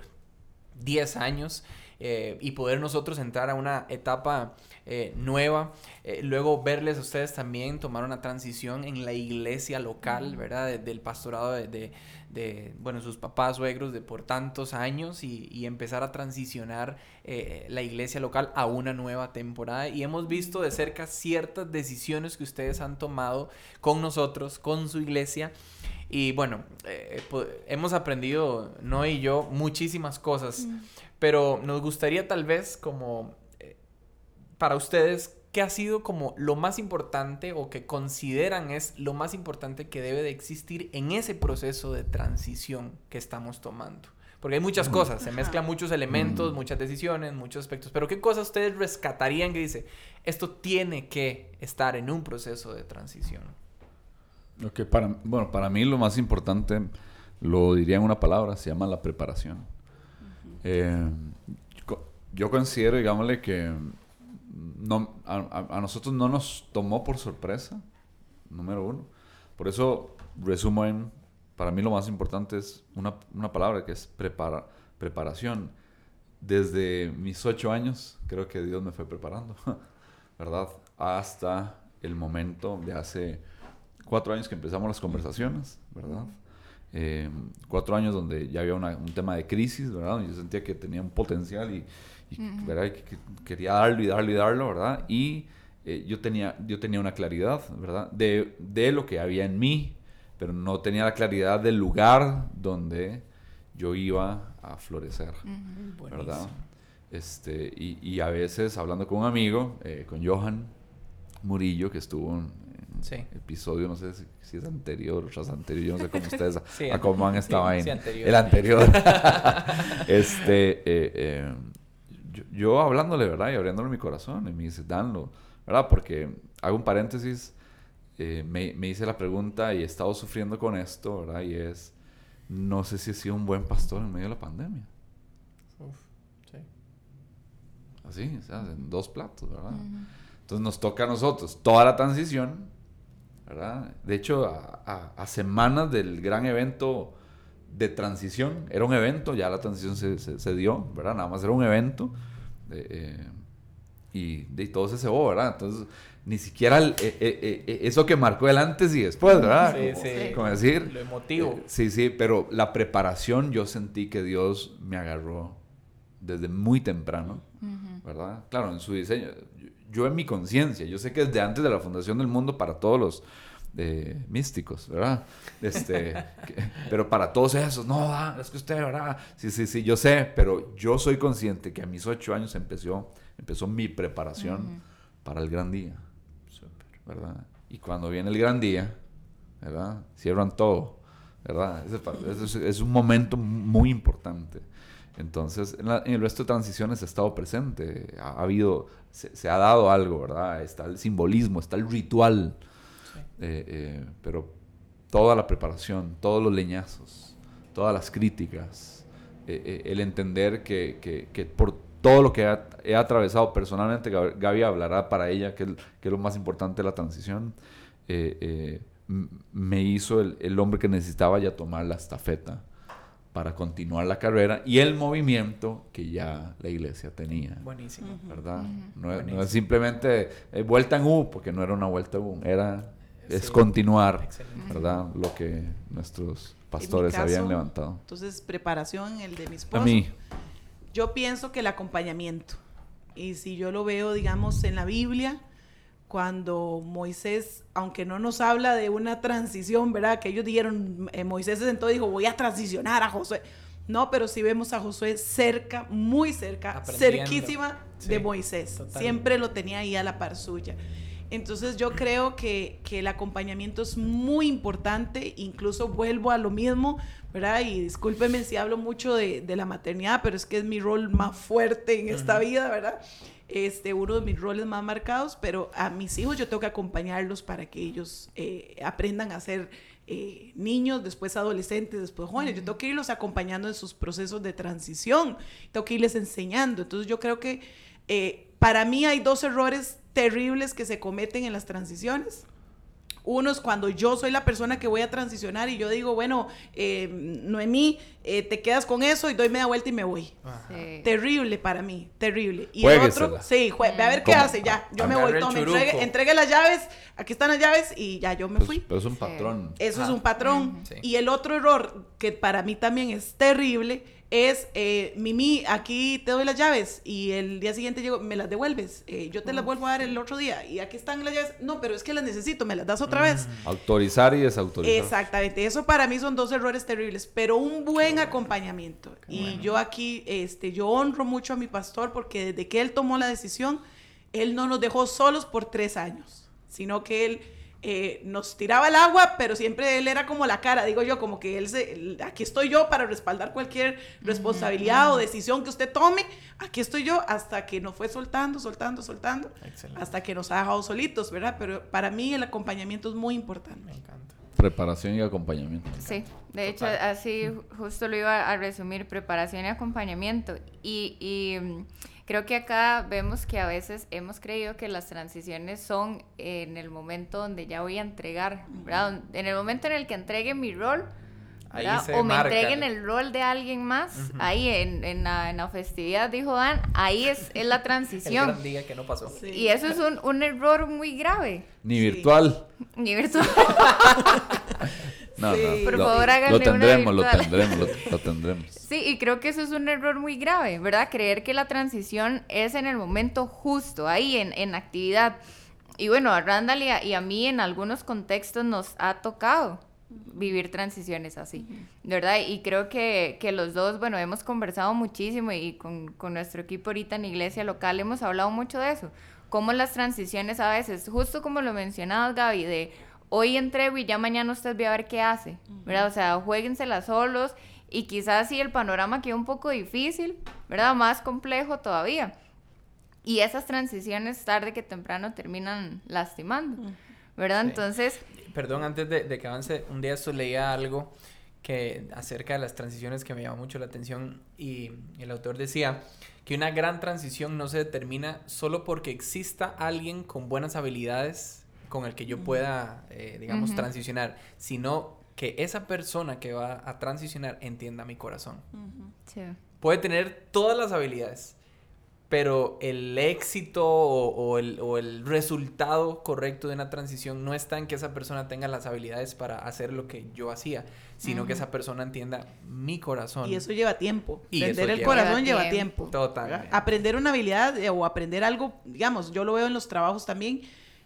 C: 10 años. Eh, y poder nosotros entrar a una etapa eh, nueva. Eh, luego verles a ustedes también tomar una transición en la iglesia local, ¿verdad? del pastorado de, de, bueno, sus papás, suegros de por tantos años y, y empezar a transicionar la iglesia local a una nueva temporada. Y hemos visto de cerca ciertas decisiones que ustedes han tomado con nosotros, con su iglesia. Y bueno, hemos aprendido, no y yo, muchísimas cosas, pero nos gustaría tal vez como para ustedes, ¿qué ha sido como lo más importante o que consideran es lo más importante que debe de existir en ese proceso de transición que estamos tomando? Porque hay muchas cosas, se mezclan muchos elementos, muchas decisiones, muchos aspectos. Pero ¿qué cosas ustedes rescatarían que dice, esto tiene que estar en un proceso de transición?
E: que para, bueno, para mí lo más importante, lo diría en una palabra, se llama la preparación. Eh, yo considero, digámosle, que no, a, nosotros no nos tomó por sorpresa, número uno. Por eso resumo en, para mí lo más importante es una, una palabra que es prepara, preparación. Desde mis ocho años creo que Dios me fue preparando, ¿verdad? Hasta el momento de hace cuatro años que empezamos las conversaciones, ¿verdad? Eh, cuatro años donde ya había un tema de crisis, ¿verdad? Yo sentía que tenía un potencial y, ¿verdad? Que, quería darlo y darlo y darlo, ¿verdad? Y eh, yo, tenía, yo tenía una claridad, ¿verdad? De, de, lo que había en mí, pero no tenía la claridad del lugar donde yo iba a florecer, ¿verdad? Este, y, y, a veces hablando con un amigo, eh, con Johan Murillo, que estuvo en, episodio, no sé si, es anterior o tras anterior, yo no sé cómo ustedes a cómo han estado ahí. El anterior. este, eh, eh yo, hablándole, ¿verdad? Y abriéndole mi corazón, y me dice, danlo, ¿verdad? Porque hago un paréntesis, eh, me, me, hice la pregunta y he estado sufriendo con esto, ¿verdad? Y es, no sé si he sido un buen pastor en medio de la pandemia. Uf, sí. Así, o sea, en dos platos, ¿verdad? Entonces nos toca a nosotros toda la transición, ¿verdad? De hecho, a, a semanas del gran evento de transición. Era un evento, ya la transición se, se, dio, ¿verdad? Nada más era un evento. Eh, y de todo se cebó, ¿verdad? Entonces, ni siquiera eh, eh, eso que marcó el antes y después, ¿verdad? Sí, sí. Como decir.
C: Lo emotivo.
E: sí, sí, pero la preparación yo sentí que Dios me agarró desde muy temprano, ¿verdad? Claro, en su diseño. Yo, en mi conciencia, yo sé que desde antes de la fundación del mundo para todos los de místicos, ¿verdad? Este, pero para todos esos, no, es que usted, ¿verdad? Sí, sí, sí, yo sé, pero yo soy consciente que a mis ocho años empezó, empezó mi preparación para el gran día, ¿verdad? Y cuando viene el gran día, ¿verdad? Cierran todo, ¿verdad? Es, un momento muy importante. Entonces, en, el resto de transiciones ha estado presente, ha, habido, se, se, ha dado algo, ¿verdad? Está el simbolismo, está el ritual, eh, eh, pero toda la preparación, todos los leñazos, todas las críticas, eh, el entender que, que, por todo lo que he, atravesado personalmente, Gaby hablará para ella, que, que es lo más importante de la transición, me hizo el, el, hombre que necesitaba ya tomar la estafeta para continuar la carrera y el movimiento que ya la iglesia tenía.
C: Buenísimo.
E: ¿Verdad? no, es simplemente vuelta en U, porque no era una vuelta en U, era es continuar, ¿verdad? Lo que nuestros pastores habían levantado.
D: Entonces, preparación, el de mi esposo.
E: A mí.
D: Yo pienso que el acompañamiento. Y si yo lo veo, digamos, en la Biblia, cuando Moisés, aunque no nos habla de una transición, ¿verdad? Que ellos dijeron, eh, Moisés se sentó y dijo, voy a transicionar a Josué. No, pero sí vemos a Josué cerca, muy cerca, cerquísima de Moisés. Siempre lo tenía ahí a la par suya. Entonces yo creo que, el acompañamiento es muy importante, incluso vuelvo a lo mismo, ¿verdad? Y discúlpeme si hablo mucho de, la maternidad, pero es que es mi rol más fuerte en esta vida, ¿verdad? Este, uno de mis roles más marcados, pero a mis hijos yo tengo que acompañarlos para que ellos eh, aprendan a ser eh, niños, después adolescentes, después jóvenes. Yo tengo que irlos acompañando en sus procesos de transición, tengo que irles enseñando. Entonces yo creo que eh, para mí hay dos errores terribles que se cometen en las transiciones. Uno es cuando yo soy la persona que voy a transicionar y yo digo, bueno, eh, Noemí, eh, te quedas con eso y doy media vuelta y me voy.
B: Sí.
D: Terrible para mí, terrible. Y el otro, sí, jue- ve a ver qué hace, ya, yo me voy, tome, entregue, entregue las llaves, aquí están las llaves y ya yo me
E: Pues-
D: fui.
E: pero es un patrón.
D: Eso es un patrón.
C: Sí.
D: Y el otro error que para mí también es terrible es, eh, Mimi, aquí te doy las llaves y el día siguiente llego, me las devuelves. Eh, yo te las vuelvo a dar el otro día y aquí están las llaves. No, pero es que las necesito, me las das otra vez.
E: Autorizar y desautorizar.
D: Exactamente, eso para mí son dos errores terribles, pero un buen acompañamiento. Y yo aquí, este, yo honro mucho a mi pastor porque desde que él tomó la decisión, él no nos dejó solos por tres años, sino que él eh, nos tiraba el agua, pero siempre él era como la cara, digo yo, como que él se, él- aquí estoy yo para respaldar cualquier responsabilidad o decisión que usted tome, aquí estoy yo hasta que nos fue soltando, soltando, soltando,
C: Excelente.
D: hasta que nos ha dejado solitos, ¿verdad? Pero para mí el acompañamiento es muy importante.
C: Me encanta.
E: Preparación y acompañamiento.
B: Sí, de hecho,
C: Total.
B: así justo lo iba a resumir, preparación y acompañamiento. Y, y, creo que acá vemos que a veces hemos creído que las transiciones son en el momento donde ya voy a entregar, ¿verdad? En el momento en el que entregue mi rol, o me
C: marca.
B: entreguen el rol de alguien más, ahí en, en, la, en la festividad, dijo Dan, ahí es, es la
C: El
B: transición.
C: gran día que no pasó.
D: Sí.
B: Y eso es un, un error muy grave.
E: Ni
D: Sí.
E: virtual.
B: Ni virtual.
E: No,
D: Sí.
E: no.
B: Por
E: lo,
B: favor, háganle
E: lo
B: una
E: tendremos, lo tendremos, lo, lo tendremos.
B: Sí, y creo que eso es un error muy grave, ¿verdad? Creer que la transición es en el momento justo, ahí en, en actividad. Y bueno, a Randall y a, y a mí en algunos contextos nos ha tocado vivir transiciones así, ¿verdad? Y creo que, que los dos, bueno, hemos conversado muchísimo y con, con nuestro equipo ahorita en iglesia local hemos hablado mucho de eso, cómo las transiciones a veces, justo como lo mencionabas Gaby, de hoy entrego y ya mañana usted ve a ver qué hace, ¿verdad? O sea, jueguensela solos y quizás si el panorama queda un poco difícil, ¿verdad? Más complejo todavía. Y esas transiciones tarde que temprano terminan lastimando, ¿verdad?
C: Sí.
B: Entonces,
C: Perdón, antes de, de que avance, un día esto leía algo que acerca de las transiciones que me llamó mucho la atención y el autor decía que una gran transición no se determina solo porque exista alguien con buenas habilidades con el que yo pueda, eh, digamos, transicionar, sino que esa persona que va a transicionar entienda mi corazón.
B: sí.
C: Puede tener todas las habilidades, pero el éxito o, o el, o el resultado correcto de una transición no está en que esa persona tenga las habilidades para hacer lo que yo hacía, sino que esa persona entienda mi corazón.
D: Y eso lleva tiempo.
C: Y
D: Aprender
C: eso
D: el
C: lleva-
D: corazón
B: Lleva
D: lleva tiempo.
C: Totalmente.
D: Aprender una habilidad eh, o aprender algo, digamos, yo lo veo en los trabajos también.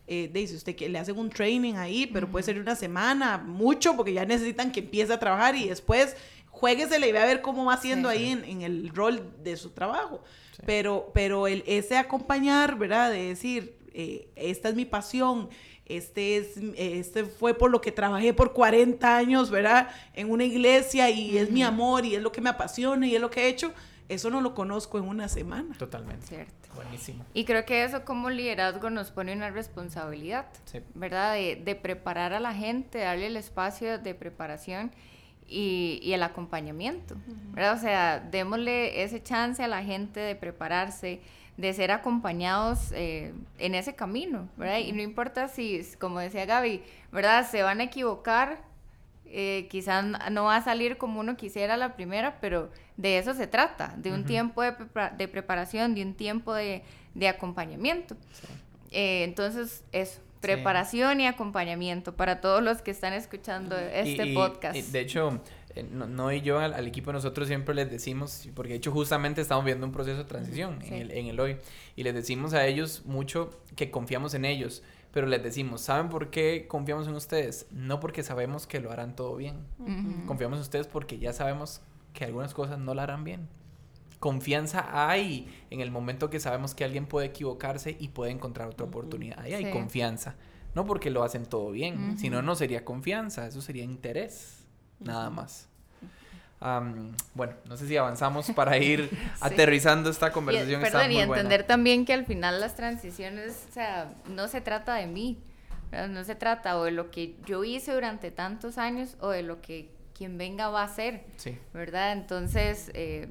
D: Eh, de si usted que le hacen un training ahí, pero puede ser una semana, mucho, porque ya necesitan que empiece a trabajar y después juéguesele y ve a ver cómo va haciendo
B: Sí.
D: ahí en, en el rol de su trabajo. Pero, pero el, ese acompañar, ¿verdad? De decir, eh, esta es mi pasión, este, es, este fue por lo que trabajé por 40 años, ¿verdad? En una iglesia y es mi amor y es lo que me apasiona y es lo que he hecho. Eso no lo conozco en una semana.
C: Totalmente.
B: Cierto.
C: Buenísimo.
B: Y creo que eso como liderazgo nos pone una responsabilidad,
C: Sí.
B: ¿verdad? De, de preparar a la gente, darle el espacio de preparación y, y el acompañamiento, ¿verdad? O sea, démosle ese chance a la gente de prepararse, de ser acompañados eh, en ese camino, ¿verdad? Y no importa si, como decía Gaby, ¿verdad? Se van a equivocar, eh, quizás no va a salir como uno quisiera la primera, pero de eso se trata, de un tiempo de, de preparación, de un tiempo de, de acompañamiento. Eh, entonces, eso, preparación y acompañamiento para todos los que están escuchando este
C: Y- y-
B: podcast.
C: y de hecho, eh, no, no y yo al, al equipo nosotros siempre les decimos, porque de hecho justamente estamos viendo un proceso de transición
B: Sí.
C: en, el, en el hoy, y les decimos a ellos mucho que confiamos en ellos, pero les decimos, ¿saben por qué confiamos en ustedes? No porque sabemos que lo harán todo bien, confiamos en ustedes porque ya sabemos que algunas cosas no la harán bien. Confianza hay en el momento que sabemos que alguien puede equivocarse y puede encontrar otra oportunidad. Ahí hay
B: Sí.
C: confianza. No porque lo hacen todo bien,
B: Ujú.
C: si no, no sería confianza, eso sería interés, nada más. Am, bueno, no sé si avanzamos para ir aterrizando esta
B: Y,
C: conversación. está
B: perdón, y
C: muy
B: entender
C: buena.
B: también que al final las transiciones, o sea, no se trata de mí, no se trata o de lo que yo hice durante tantos años o de lo que quien venga va a hacer.
C: Sí,
B: ¿verdad? Entonces, eh,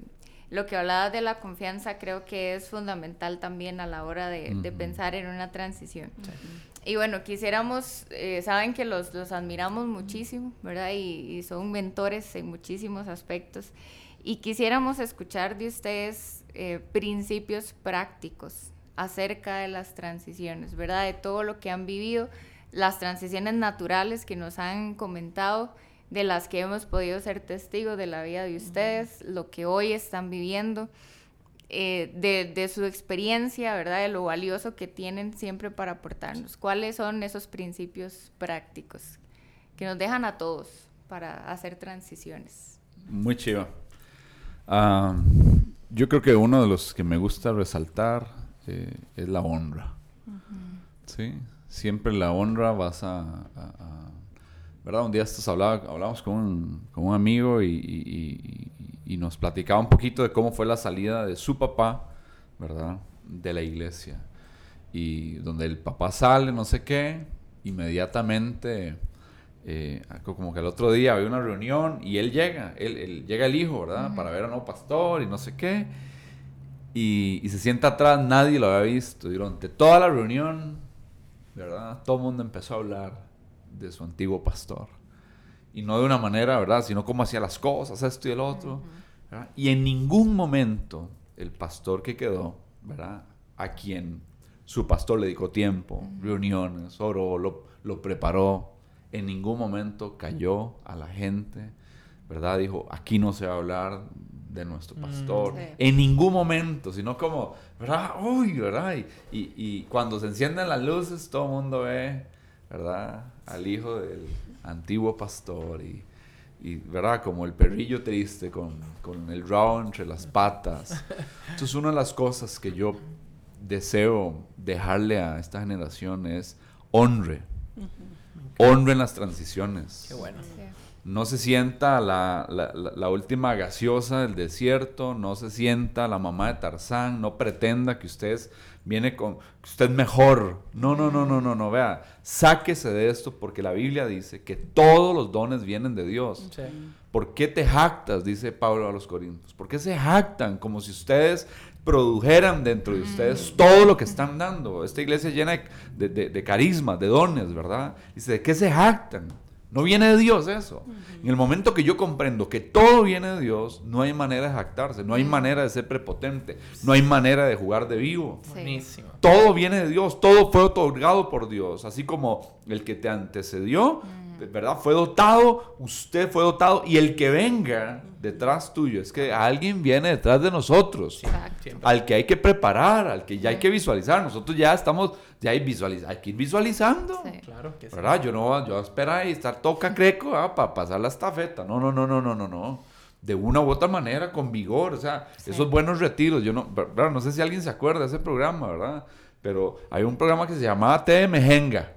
B: lo que hablabas de la confianza creo que es fundamental también a la hora de, de
E: Ujú.
B: pensar en una transición. y bueno, quisiéramos, eh, saben que los, los, admiramos muchísimo, ¿verdad? Y, y, son mentores en muchísimos aspectos. Y quisiéramos escuchar de ustedes eh, principios prácticos acerca de las transiciones, ¿verdad? De todo lo que han vivido, las transiciones naturales que nos han comentado, de las que hemos podido ser testigos de la vida de ustedes, lo que hoy están viviendo. Eh, de, de, su experiencia, ¿verdad? De lo valioso que tienen siempre para aportarnos. ¿Cuáles son esos principios prácticos que nos dejan a todos para hacer transiciones?
E: Muy chido. yo creo que uno de los que me gusta resaltar eh, es la honra. ¿Sí? Siempre la honra vas a, ¿verdad? Un día estos hablaba, hablamos con un, con un amigo y, y nos platicaba un poquito de cómo fue la salida de su papá, ¿verdad? De la iglesia. Y donde el papá sale, no sé qué, inmediatamente, eh, como que el otro día había una reunión y él llega, él, llega el hijo, ¿verdad? Para ver a un nuevo pastor y no sé qué. Y, y, se sienta atrás, nadie lo había visto. Y durante toda la reunión, ¿verdad? Todo el mundo empezó a hablar de su antiguo pastor y no de una manera, ¿verdad? Sino cómo hacía las cosas, esto y el otro. Y en ningún momento el pastor que quedó, ¿verdad? A quien su pastor le dedicó tiempo, reuniones, oró, lo, lo, preparó, en ningún momento cayó a la gente, ¿verdad? Dijo, aquí no se va a hablar de nuestro mm, pastor, en ningún momento, sino como, ¿verdad? Uy, ¿verdad? Y, y cuando se encienden las luces, todo el mundo ve, ¿verdad? Al hijo del antiguo pastor y, y ¿verdad? Como el perrillo triste con, con el rabo entre las patas. Entonces una de las cosas que yo deseo dejarle a esta generación es honre. Honre en las transiciones.
C: Qué bueno.
E: No se sienta la, la, la, última gaseosa del desierto, no se sienta la mamá de Tarzán, no pretenda que ustedes viene con usted mejor. No, no, no, no, no, no, vea, sáquese de esto porque la Biblia dice que todos los dones vienen de Dios. ¿Por qué te jactas? Dice Pablo a los Corintios. ¿Por qué se jactan como si ustedes produjeran dentro de ustedes todo lo que están dando? Esta iglesia llena de, de, de carismas, de dones, ¿verdad? Dice, ¿de qué se jactan? No viene de Dios eso. En el momento que yo comprendo que todo viene de Dios, no hay manera de jactarse, no hay manera de ser prepotente, no hay manera de jugar de vivo.
C: Buenísimo.
E: Todo viene de Dios, todo fue otorgado por Dios, así como el que te antecedió ¿verdad? Fue dotado, usted fue dotado y el que venga detrás tuyo, es que alguien viene detrás de nosotros, al que hay que preparar, al que ya hay que visualizar, nosotros ya estamos, ya hay, visualiz hay que ir visualizando,
C: claro que
E: ¿verdad? Yo no, yo esperar y estar toca creco para pasar la estafeta, no, no, no, no, no, no, no, de una u otra manera, con vigor, o sea, esos buenos retiros, yo no, ¿verdad? no sé si alguien se acuerda de ese programa, ¿verdad? Pero hay un programa que se llamaba T Mejenga,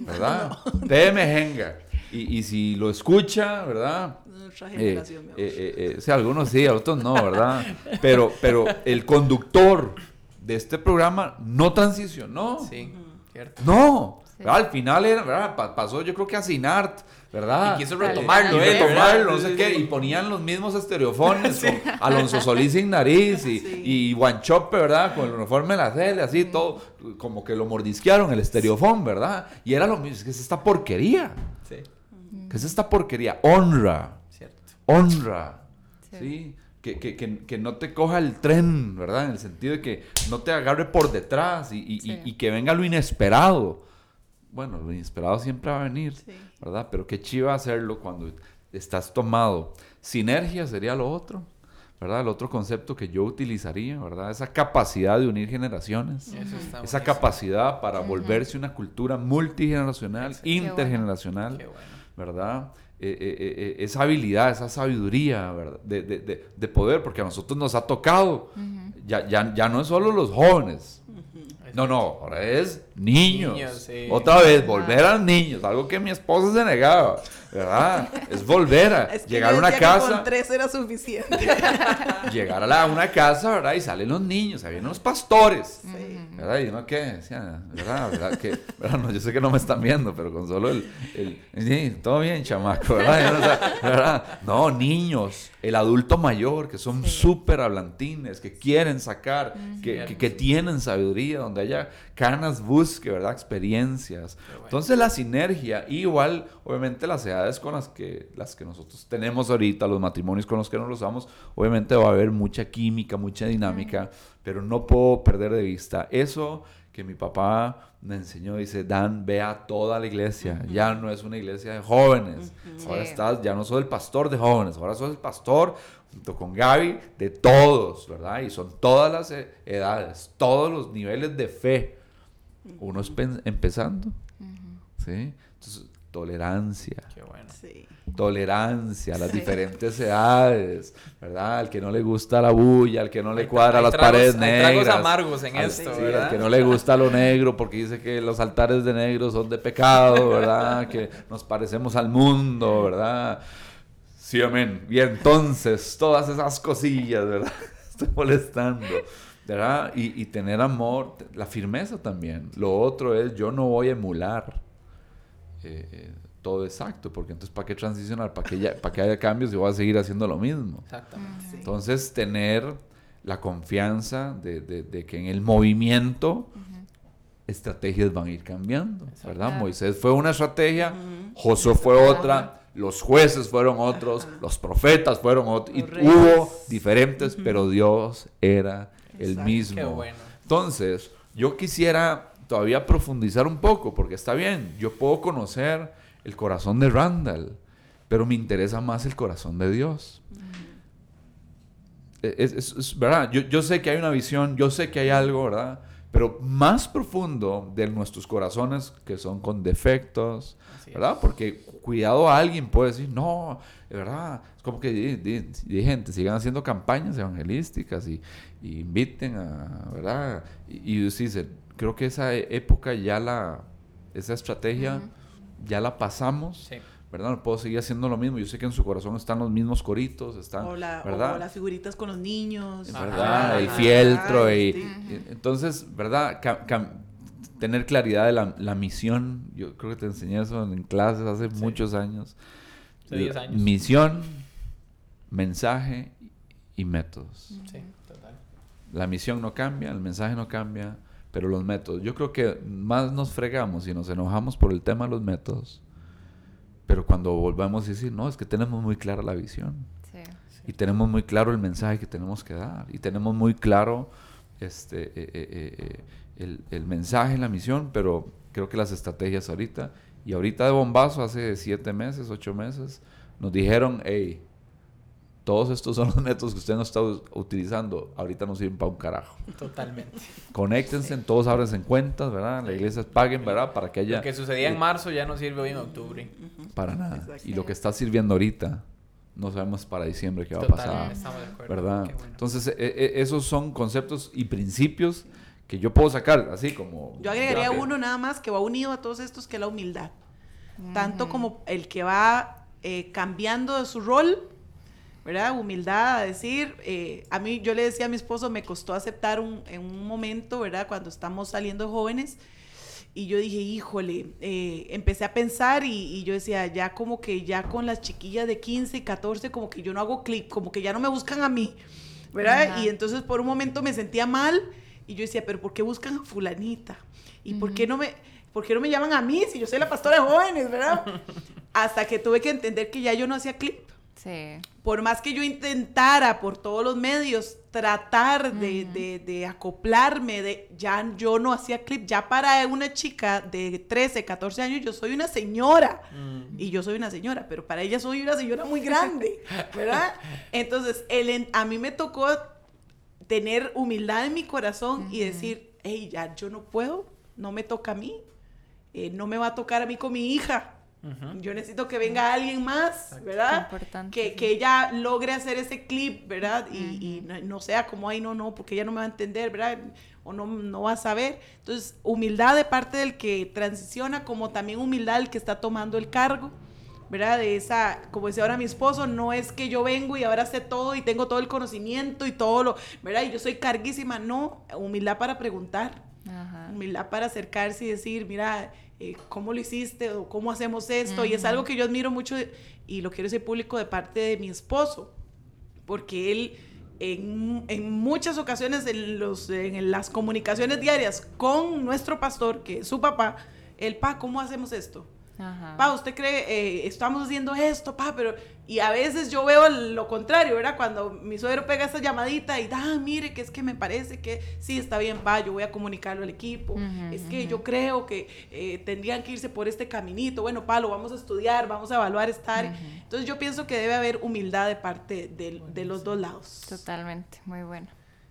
E: ¿verdad? No. Mejenga. Y, y si lo escucha, ¿verdad?
D: Nuestra generación,
E: eh, eh, eh, o sea, algunos sí, otros no, ¿verdad? Pero, pero el conductor de este programa no transicionó.
C: Sí, cierto.
E: No. Al final era, ¿verdad? pasó yo creo que a Sinart, ¿verdad?
C: Y quiso retomarlo,
E: y retomarlo, no sé qué, y ponían los mismos estereofones con Alonso Solís sin nariz y, sí. y Guanchope, ¿verdad? Con el uniforme de la tele, así todo, como que lo mordisquearon el estereofón, ¿verdad? Y era lo mismo, es que es esta porquería.
C: Sí.
E: ¿Qué es esta porquería? Honra.
C: Cierto.
E: Honra. ¿Sí? Que, que, que, que, no te coja el tren, ¿verdad? En el sentido de que no te agarre por detrás y, y, sí. y, y que venga lo inesperado. Bueno, lo inesperado siempre va a venir, sí. ¿verdad? Pero qué chiva hacerlo cuando estás tomado. Sinergia sería lo otro, ¿verdad? El otro concepto que yo utilizaría, ¿verdad? Esa capacidad de unir generaciones.
C: Eso
E: esa capacidad para uh -huh. volverse una cultura multigeneracional, intergeneracional.
C: Qué bueno. Qué bueno.
E: ¿verdad? Eh, eh, eh, esa habilidad, esa sabiduría, ¿verdad? De, de, de, de, poder, porque a nosotros nos ha tocado. Uh -huh. ya, ya, ya, no es solo los jóvenes. No, no, ahora es niños. niños sí. Otra vez, volver a niños, algo que mi esposa se negaba. ¿Verdad? Es volver a
D: Es que
E: llegar a una
D: que
E: casa.
D: Con tres era suficiente.
E: llegar a la- una casa, ¿verdad? Y salen los niños, ahí vienen los pastores.
D: Sí.
E: ¿Verdad? Y uno qué, decía, ¿verdad? ¿verdad? Que, ¿verdad? No, yo sé que no me están viendo, pero con solo el, el sí, todo bien, chamaco, ¿verdad? Y uno, o sea, ¿verdad? No, niños, el adulto mayor, que son súper hablantines, que quieren sacar, que, que, que tienen sabiduría, donde haya canas, busque, ¿verdad? Experiencias. Entonces la sinergia, y igual, obviamente, las edades con las que, las que nosotros tenemos ahorita, los matrimonios con los que nos los damos, obviamente va a haber mucha química, mucha dinámica, pero no puedo perder de vista eso que mi papá me enseñó, dice, Dan, ve a toda la iglesia, ya no es una iglesia de jóvenes, ahora
B: Sí.
E: estás, ya no soy el pastor de jóvenes, ahora soy el pastor junto con Gaby de todos, ¿verdad? Y son todas las e- edades, todos los niveles de fe, uno es pen- empezando, ¿sí? Entonces, tolerancia,
C: Qué bueno.
D: Sí.
E: tolerancia a las
B: Sí.
E: diferentes edades, ¿verdad? Al que no le gusta la bulla, al que no le cuadra
C: hay
E: las
C: tragos-
E: paredes
C: hay
E: negras.
C: tragos amargos en
E: al-
C: esto,
E: sí,
C: ¿verdad?
E: Al que no le gusta lo negro porque dice que los altares de negro son de pecado, ¿verdad? que nos parecemos al mundo, ¿verdad? Sí, amén. Y entonces, todas esas cosillas, ¿verdad? Estoy molestando. ¿Verdad? Y, y tener amor, la firmeza también. Lo otro es, yo no voy a emular eh, todo exacto, porque entonces ¿para qué transicionar? ¿Para que, ya- para que haya cambios y voy a seguir haciendo lo mismo?
C: Exactamente.
D: Sí.
E: Entonces, tener la confianza de, de- de que en el movimiento estrategias van a ir cambiando, ¿verdad? Moisés fue una estrategia, Josué fue otra, los jueces fueron otros, los profetas fueron otros, y hubo diferentes, pero Dios era el
D: Exacto.
E: mismo.
C: Qué bueno.
E: Entonces, yo quisiera todavía profundizar un poco, porque está bien, yo puedo conocer el corazón de Randall, pero me interesa más el corazón de Dios. E, Es, es- es verdad, yo, yo sé que hay una visión, yo sé que hay algo, ¿verdad? Pero más profundo de nuestros corazones que son con defectos,
C: Así.
E: ¿verdad? Porque cuidado a alguien puede decir, no, de verdad, como que di- di- di- gente, sigan haciendo campañas evangelísticas y, y inviten a, ¿verdad? Y, y usted dice, creo que esa e- época ya la, esa estrategia ya la pasamos,
C: Sí.
E: ¿verdad? No puedo seguir haciendo lo mismo. Yo sé que en su corazón están los mismos coritos, están,
D: O, la-
E: ¿verdad?
D: o las figuritas con los niños.
E: Es
C: Ajá,
E: ¿verdad? El
C: ajá.
E: fieltro
D: Ay,
E: y,
D: sí.
E: y- entonces, ¿verdad? Ca- cam- tener claridad de la, la misión. Yo creo que te enseñé eso en clases hace muchos años.
C: Hace 10
E: La-
C: años.
E: Misión, mensaje y métodos.
C: Sí, total.
E: La misión no cambia, el mensaje no cambia, pero los métodos. Yo creo que más nos fregamos y nos enojamos por el tema de los métodos. Pero cuando volvemos a decir, no, es que tenemos muy clara la visión.
B: Sí.
E: Y tenemos muy claro el mensaje que tenemos que dar. Y tenemos muy claro este, eh, eh, eh, eh, el, el mensaje, la misión, pero creo que las estrategias ahorita, y ahorita de bombazo, hace siete meses, ocho meses, nos dijeron, hey, todos estos son los métodos que usted no está utilizando, ahorita no sirven para un carajo.
C: Totalmente.
E: Conéctense, todos ábrense en cuentas, ¿verdad? Las iglesias paguen, ¿verdad? Para que haya...
C: Lo que sucedía en marzo ya no sirve hoy en octubre.
E: Para nada. Y lo que está sirviendo ahorita, no sabemos para diciembre qué va a
C: Totalmente,
E: pasar.
C: estamos de acuerdo.
E: ¿verdad?
C: Qué bueno.
E: Entonces, e- e- esos son conceptos y principios que yo puedo sacar, así como...
D: Yo agregaría uno nada más que va unido a todos estos, que es la humildad. Tanto como el que va eh, cambiando de su rol, ¿verdad? Humildad a decir, eh, a mí, yo le decía a mi esposo, me costó aceptar un, en un momento, ¿verdad? Cuando estamos saliendo jóvenes. Y yo dije, híjole, eh, empecé a pensar y, y yo decía, ya como que ya con las chiquillas de 15 y 14, como que yo no hago clic, como que ya no me buscan a mí, ¿verdad?
B: Ajá.
D: Y entonces por un momento me sentía mal y yo decía, pero ¿por qué buscan a fulanita? ¿Y por qué no me, por qué no me llaman a mí si yo soy la pastora de jóvenes, verdad? Hasta que tuve que entender que ya yo no hacía clip.
B: Sí.
D: Por más que yo intentara por todos los medios tratar de, de- de acoplarme, de, ya yo no hacía clip. Ya para una chica de 13, 14 años, yo soy una señora.
C: Mm.
D: Y yo soy una señora, pero para ella soy una señora muy grande, ¿verdad? Entonces, el, a mí me tocó tener humildad en mi corazón y decir, hey, ya yo no puedo, no me toca a mí, eh, no me va a tocar a mí con mi hija. Yo necesito que venga alguien más, ¿verdad?
B: Qué importante,
D: Que,
B: sí.
D: que ella logre hacer ese clip, ¿verdad? Y, y no, no sea como, ay, no, no, porque ella no me va a entender, ¿verdad? O no, no va a saber. Entonces, humildad de parte del que transiciona, como también humildad del que está tomando el cargo, ¿verdad? De esa, como decía ahora mi esposo, no es que yo vengo y ahora sé todo y tengo todo el conocimiento y todo lo, ¿verdad? Y yo soy carguísima, no, humildad para preguntar,
B: Ajá.
D: humildad para acercarse y decir, mira, eh, ¿cómo lo hiciste? o cómo hacemos esto? Y es algo que yo admiro mucho y lo quiero decir público de parte de mi esposo, porque él en, en muchas ocasiones en, los, en las comunicaciones diarias con nuestro pastor, que es su papá, el pa, ¿cómo hacemos esto?
B: Ajá.
D: Pa, usted cree, eh, estamos haciendo esto, pa, pero. Y a veces yo veo lo contrario, ¿verdad? Cuando mi suegro pega esa llamadita y, ah, mire, que es que me parece que sí, está bien, pa, yo voy a comunicarlo al equipo. Es que yo creo que eh, tendrían que irse por este caminito. Bueno, pa, lo vamos a estudiar, vamos a evaluar estar. Entonces yo pienso que debe haber humildad de parte de, de los dos lados.
B: Totalmente, muy bueno.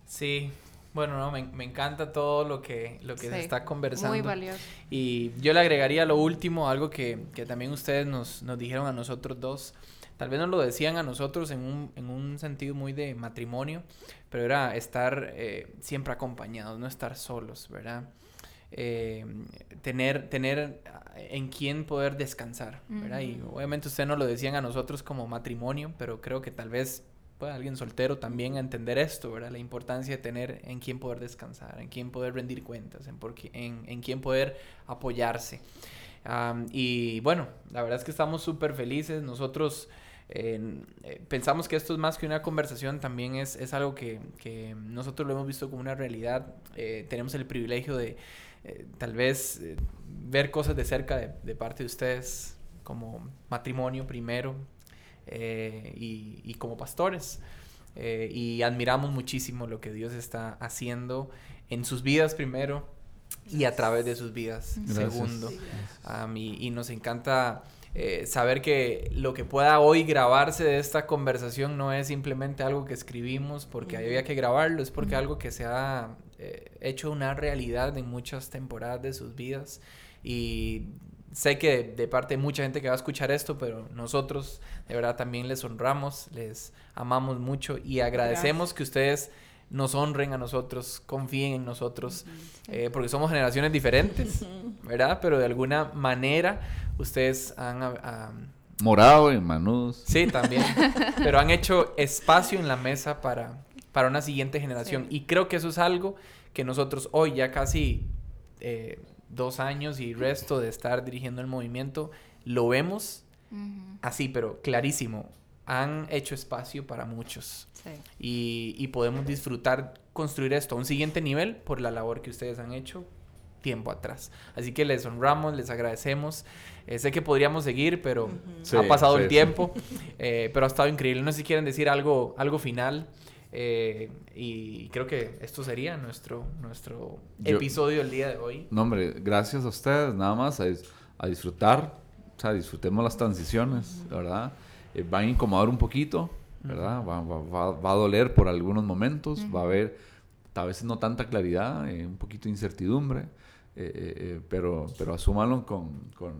C: Sí, bueno, no, me, me encanta todo lo que, lo que se está conversando.
B: Muy valioso.
C: Y yo le agregaría lo último, algo que, que también ustedes nos, nos dijeron a nosotros dos. Tal vez nos lo decían a nosotros en un, en un sentido muy de matrimonio, pero era estar eh, siempre acompañados, no estar solos, ¿verdad? Eh, tener, tener en quién poder descansar, ¿verdad? Y obviamente ustedes nos lo decían a nosotros como matrimonio, pero creo que tal vez pueda alguien soltero también entender esto, ¿verdad? La importancia de tener en quién poder descansar, en quién poder rendir cuentas, en, por qué- en, en quién poder apoyarse. Y bueno, la verdad es que estamos súper felices. Nosotros eh, pensamos que esto es más que una conversación, también es, es algo que, que nosotros lo hemos visto como una realidad. Eh, tenemos el privilegio de eh, tal vez ver cosas de cerca de, de parte de ustedes, como matrimonio primero eh, y, y como pastores. Eh, y admiramos muchísimo lo que Dios está haciendo en sus vidas primero y a través de sus vidas
E: Gracias.
C: segundo. Am, y, y nos encanta eh, saber que lo que pueda hoy grabarse de esta conversación no es simplemente algo que escribimos porque había que grabarlo, es porque algo que se ha eh, hecho una realidad en muchas temporadas de sus vidas. Y sé que de parte de mucha gente que va a escuchar esto, pero nosotros de verdad también les honramos, les amamos mucho y agradecemos que ustedes nos honren a nosotros, confíen en nosotros, eh, porque somos generaciones diferentes, ¿verdad? Pero de alguna manera ustedes han... ah, ah,
E: Morado y manudos.
C: sí, también, pero han hecho espacio en la mesa para, para una siguiente generación.
B: Sí.
C: Y creo que eso es algo que nosotros hoy, ya casi eh, dos años y resto de estar dirigiendo el movimiento, lo vemos
B: Ujú,
C: así, pero clarísimo. Han hecho espacio para muchos
B: Sí.
C: y, y podemos disfrutar construir esto a un siguiente nivel por la labor que ustedes han hecho tiempo atrás. Así que les honramos, les agradecemos. Eh, sé que podríamos seguir, pero
E: Sí,
C: ha pasado
E: sí,
C: el
E: sí.
C: tiempo, eh, pero ha estado increíble. No sé si quieren decir algo, algo final. Eh, y creo que esto sería nuestro, nuestro
E: Yo-
C: episodio del día de hoy.
E: No, hombre, gracias a ustedes, nada más a, dis- a disfrutar, o sea, disfrutemos las transiciones, ¿verdad? Eh, van a incomodar un poquito, ¿verdad? Va, va- va- va a doler por algunos momentos, va a haber a veces no tanta claridad, eh, un poquito de incertidumbre, eh, pero, pero asúmanlo con, con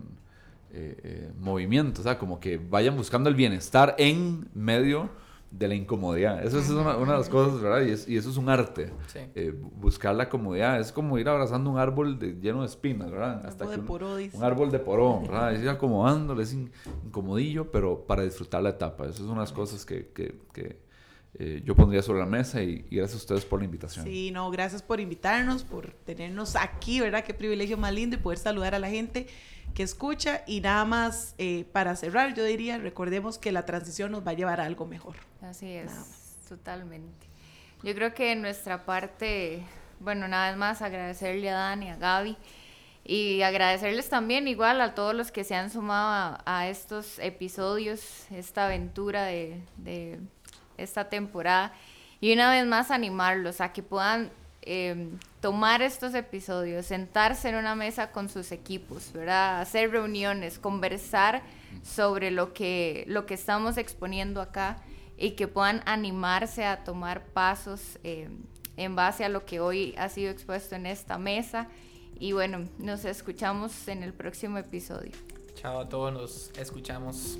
E: movimiento, o sea, como que vayan buscando el bienestar en medio de la incomodidad. Eso es una, una de las cosas, ¿verdad? Y, es- y eso es un arte.
C: Sí.
E: Eh, bu- buscar la comodidad. Es como ir abrazando un árbol de- lleno de espinas, ¿verdad?
D: Árbol de
E: que
D: poró, dice.
E: un árbol de poró, ¿verdad? Es ir acomodándole, es in- incomodillo, pero para disfrutar la etapa. Esas son unas cosas que, que- que, eh, yo pondría sobre la mesa y, y gracias a ustedes por la invitación.
D: Sí, no, gracias por invitarnos, por tenernos aquí, ¿verdad? Qué privilegio más lindo y poder saludar a la gente que escucha. Y nada más eh, para cerrar, yo diría, recordemos que la transición nos va a llevar a algo mejor.
B: Así es, totalmente. Yo creo que en nuestra parte, bueno, nada más agradecerle a Dani, a Gaby y agradecerles también igual a todos los que se han sumado a, a estos episodios, esta aventura de, de esta temporada y una vez más animarlos a que puedan eh, tomar estos episodios, sentarse en una mesa con sus equipos, ¿verdad? Hacer reuniones, conversar sobre lo que, lo que estamos exponiendo acá y que puedan animarse a tomar pasos eh, en base a lo que hoy ha sido expuesto en esta mesa. Y bueno, nos escuchamos en el próximo episodio.
C: Chao a todos, nos escuchamos.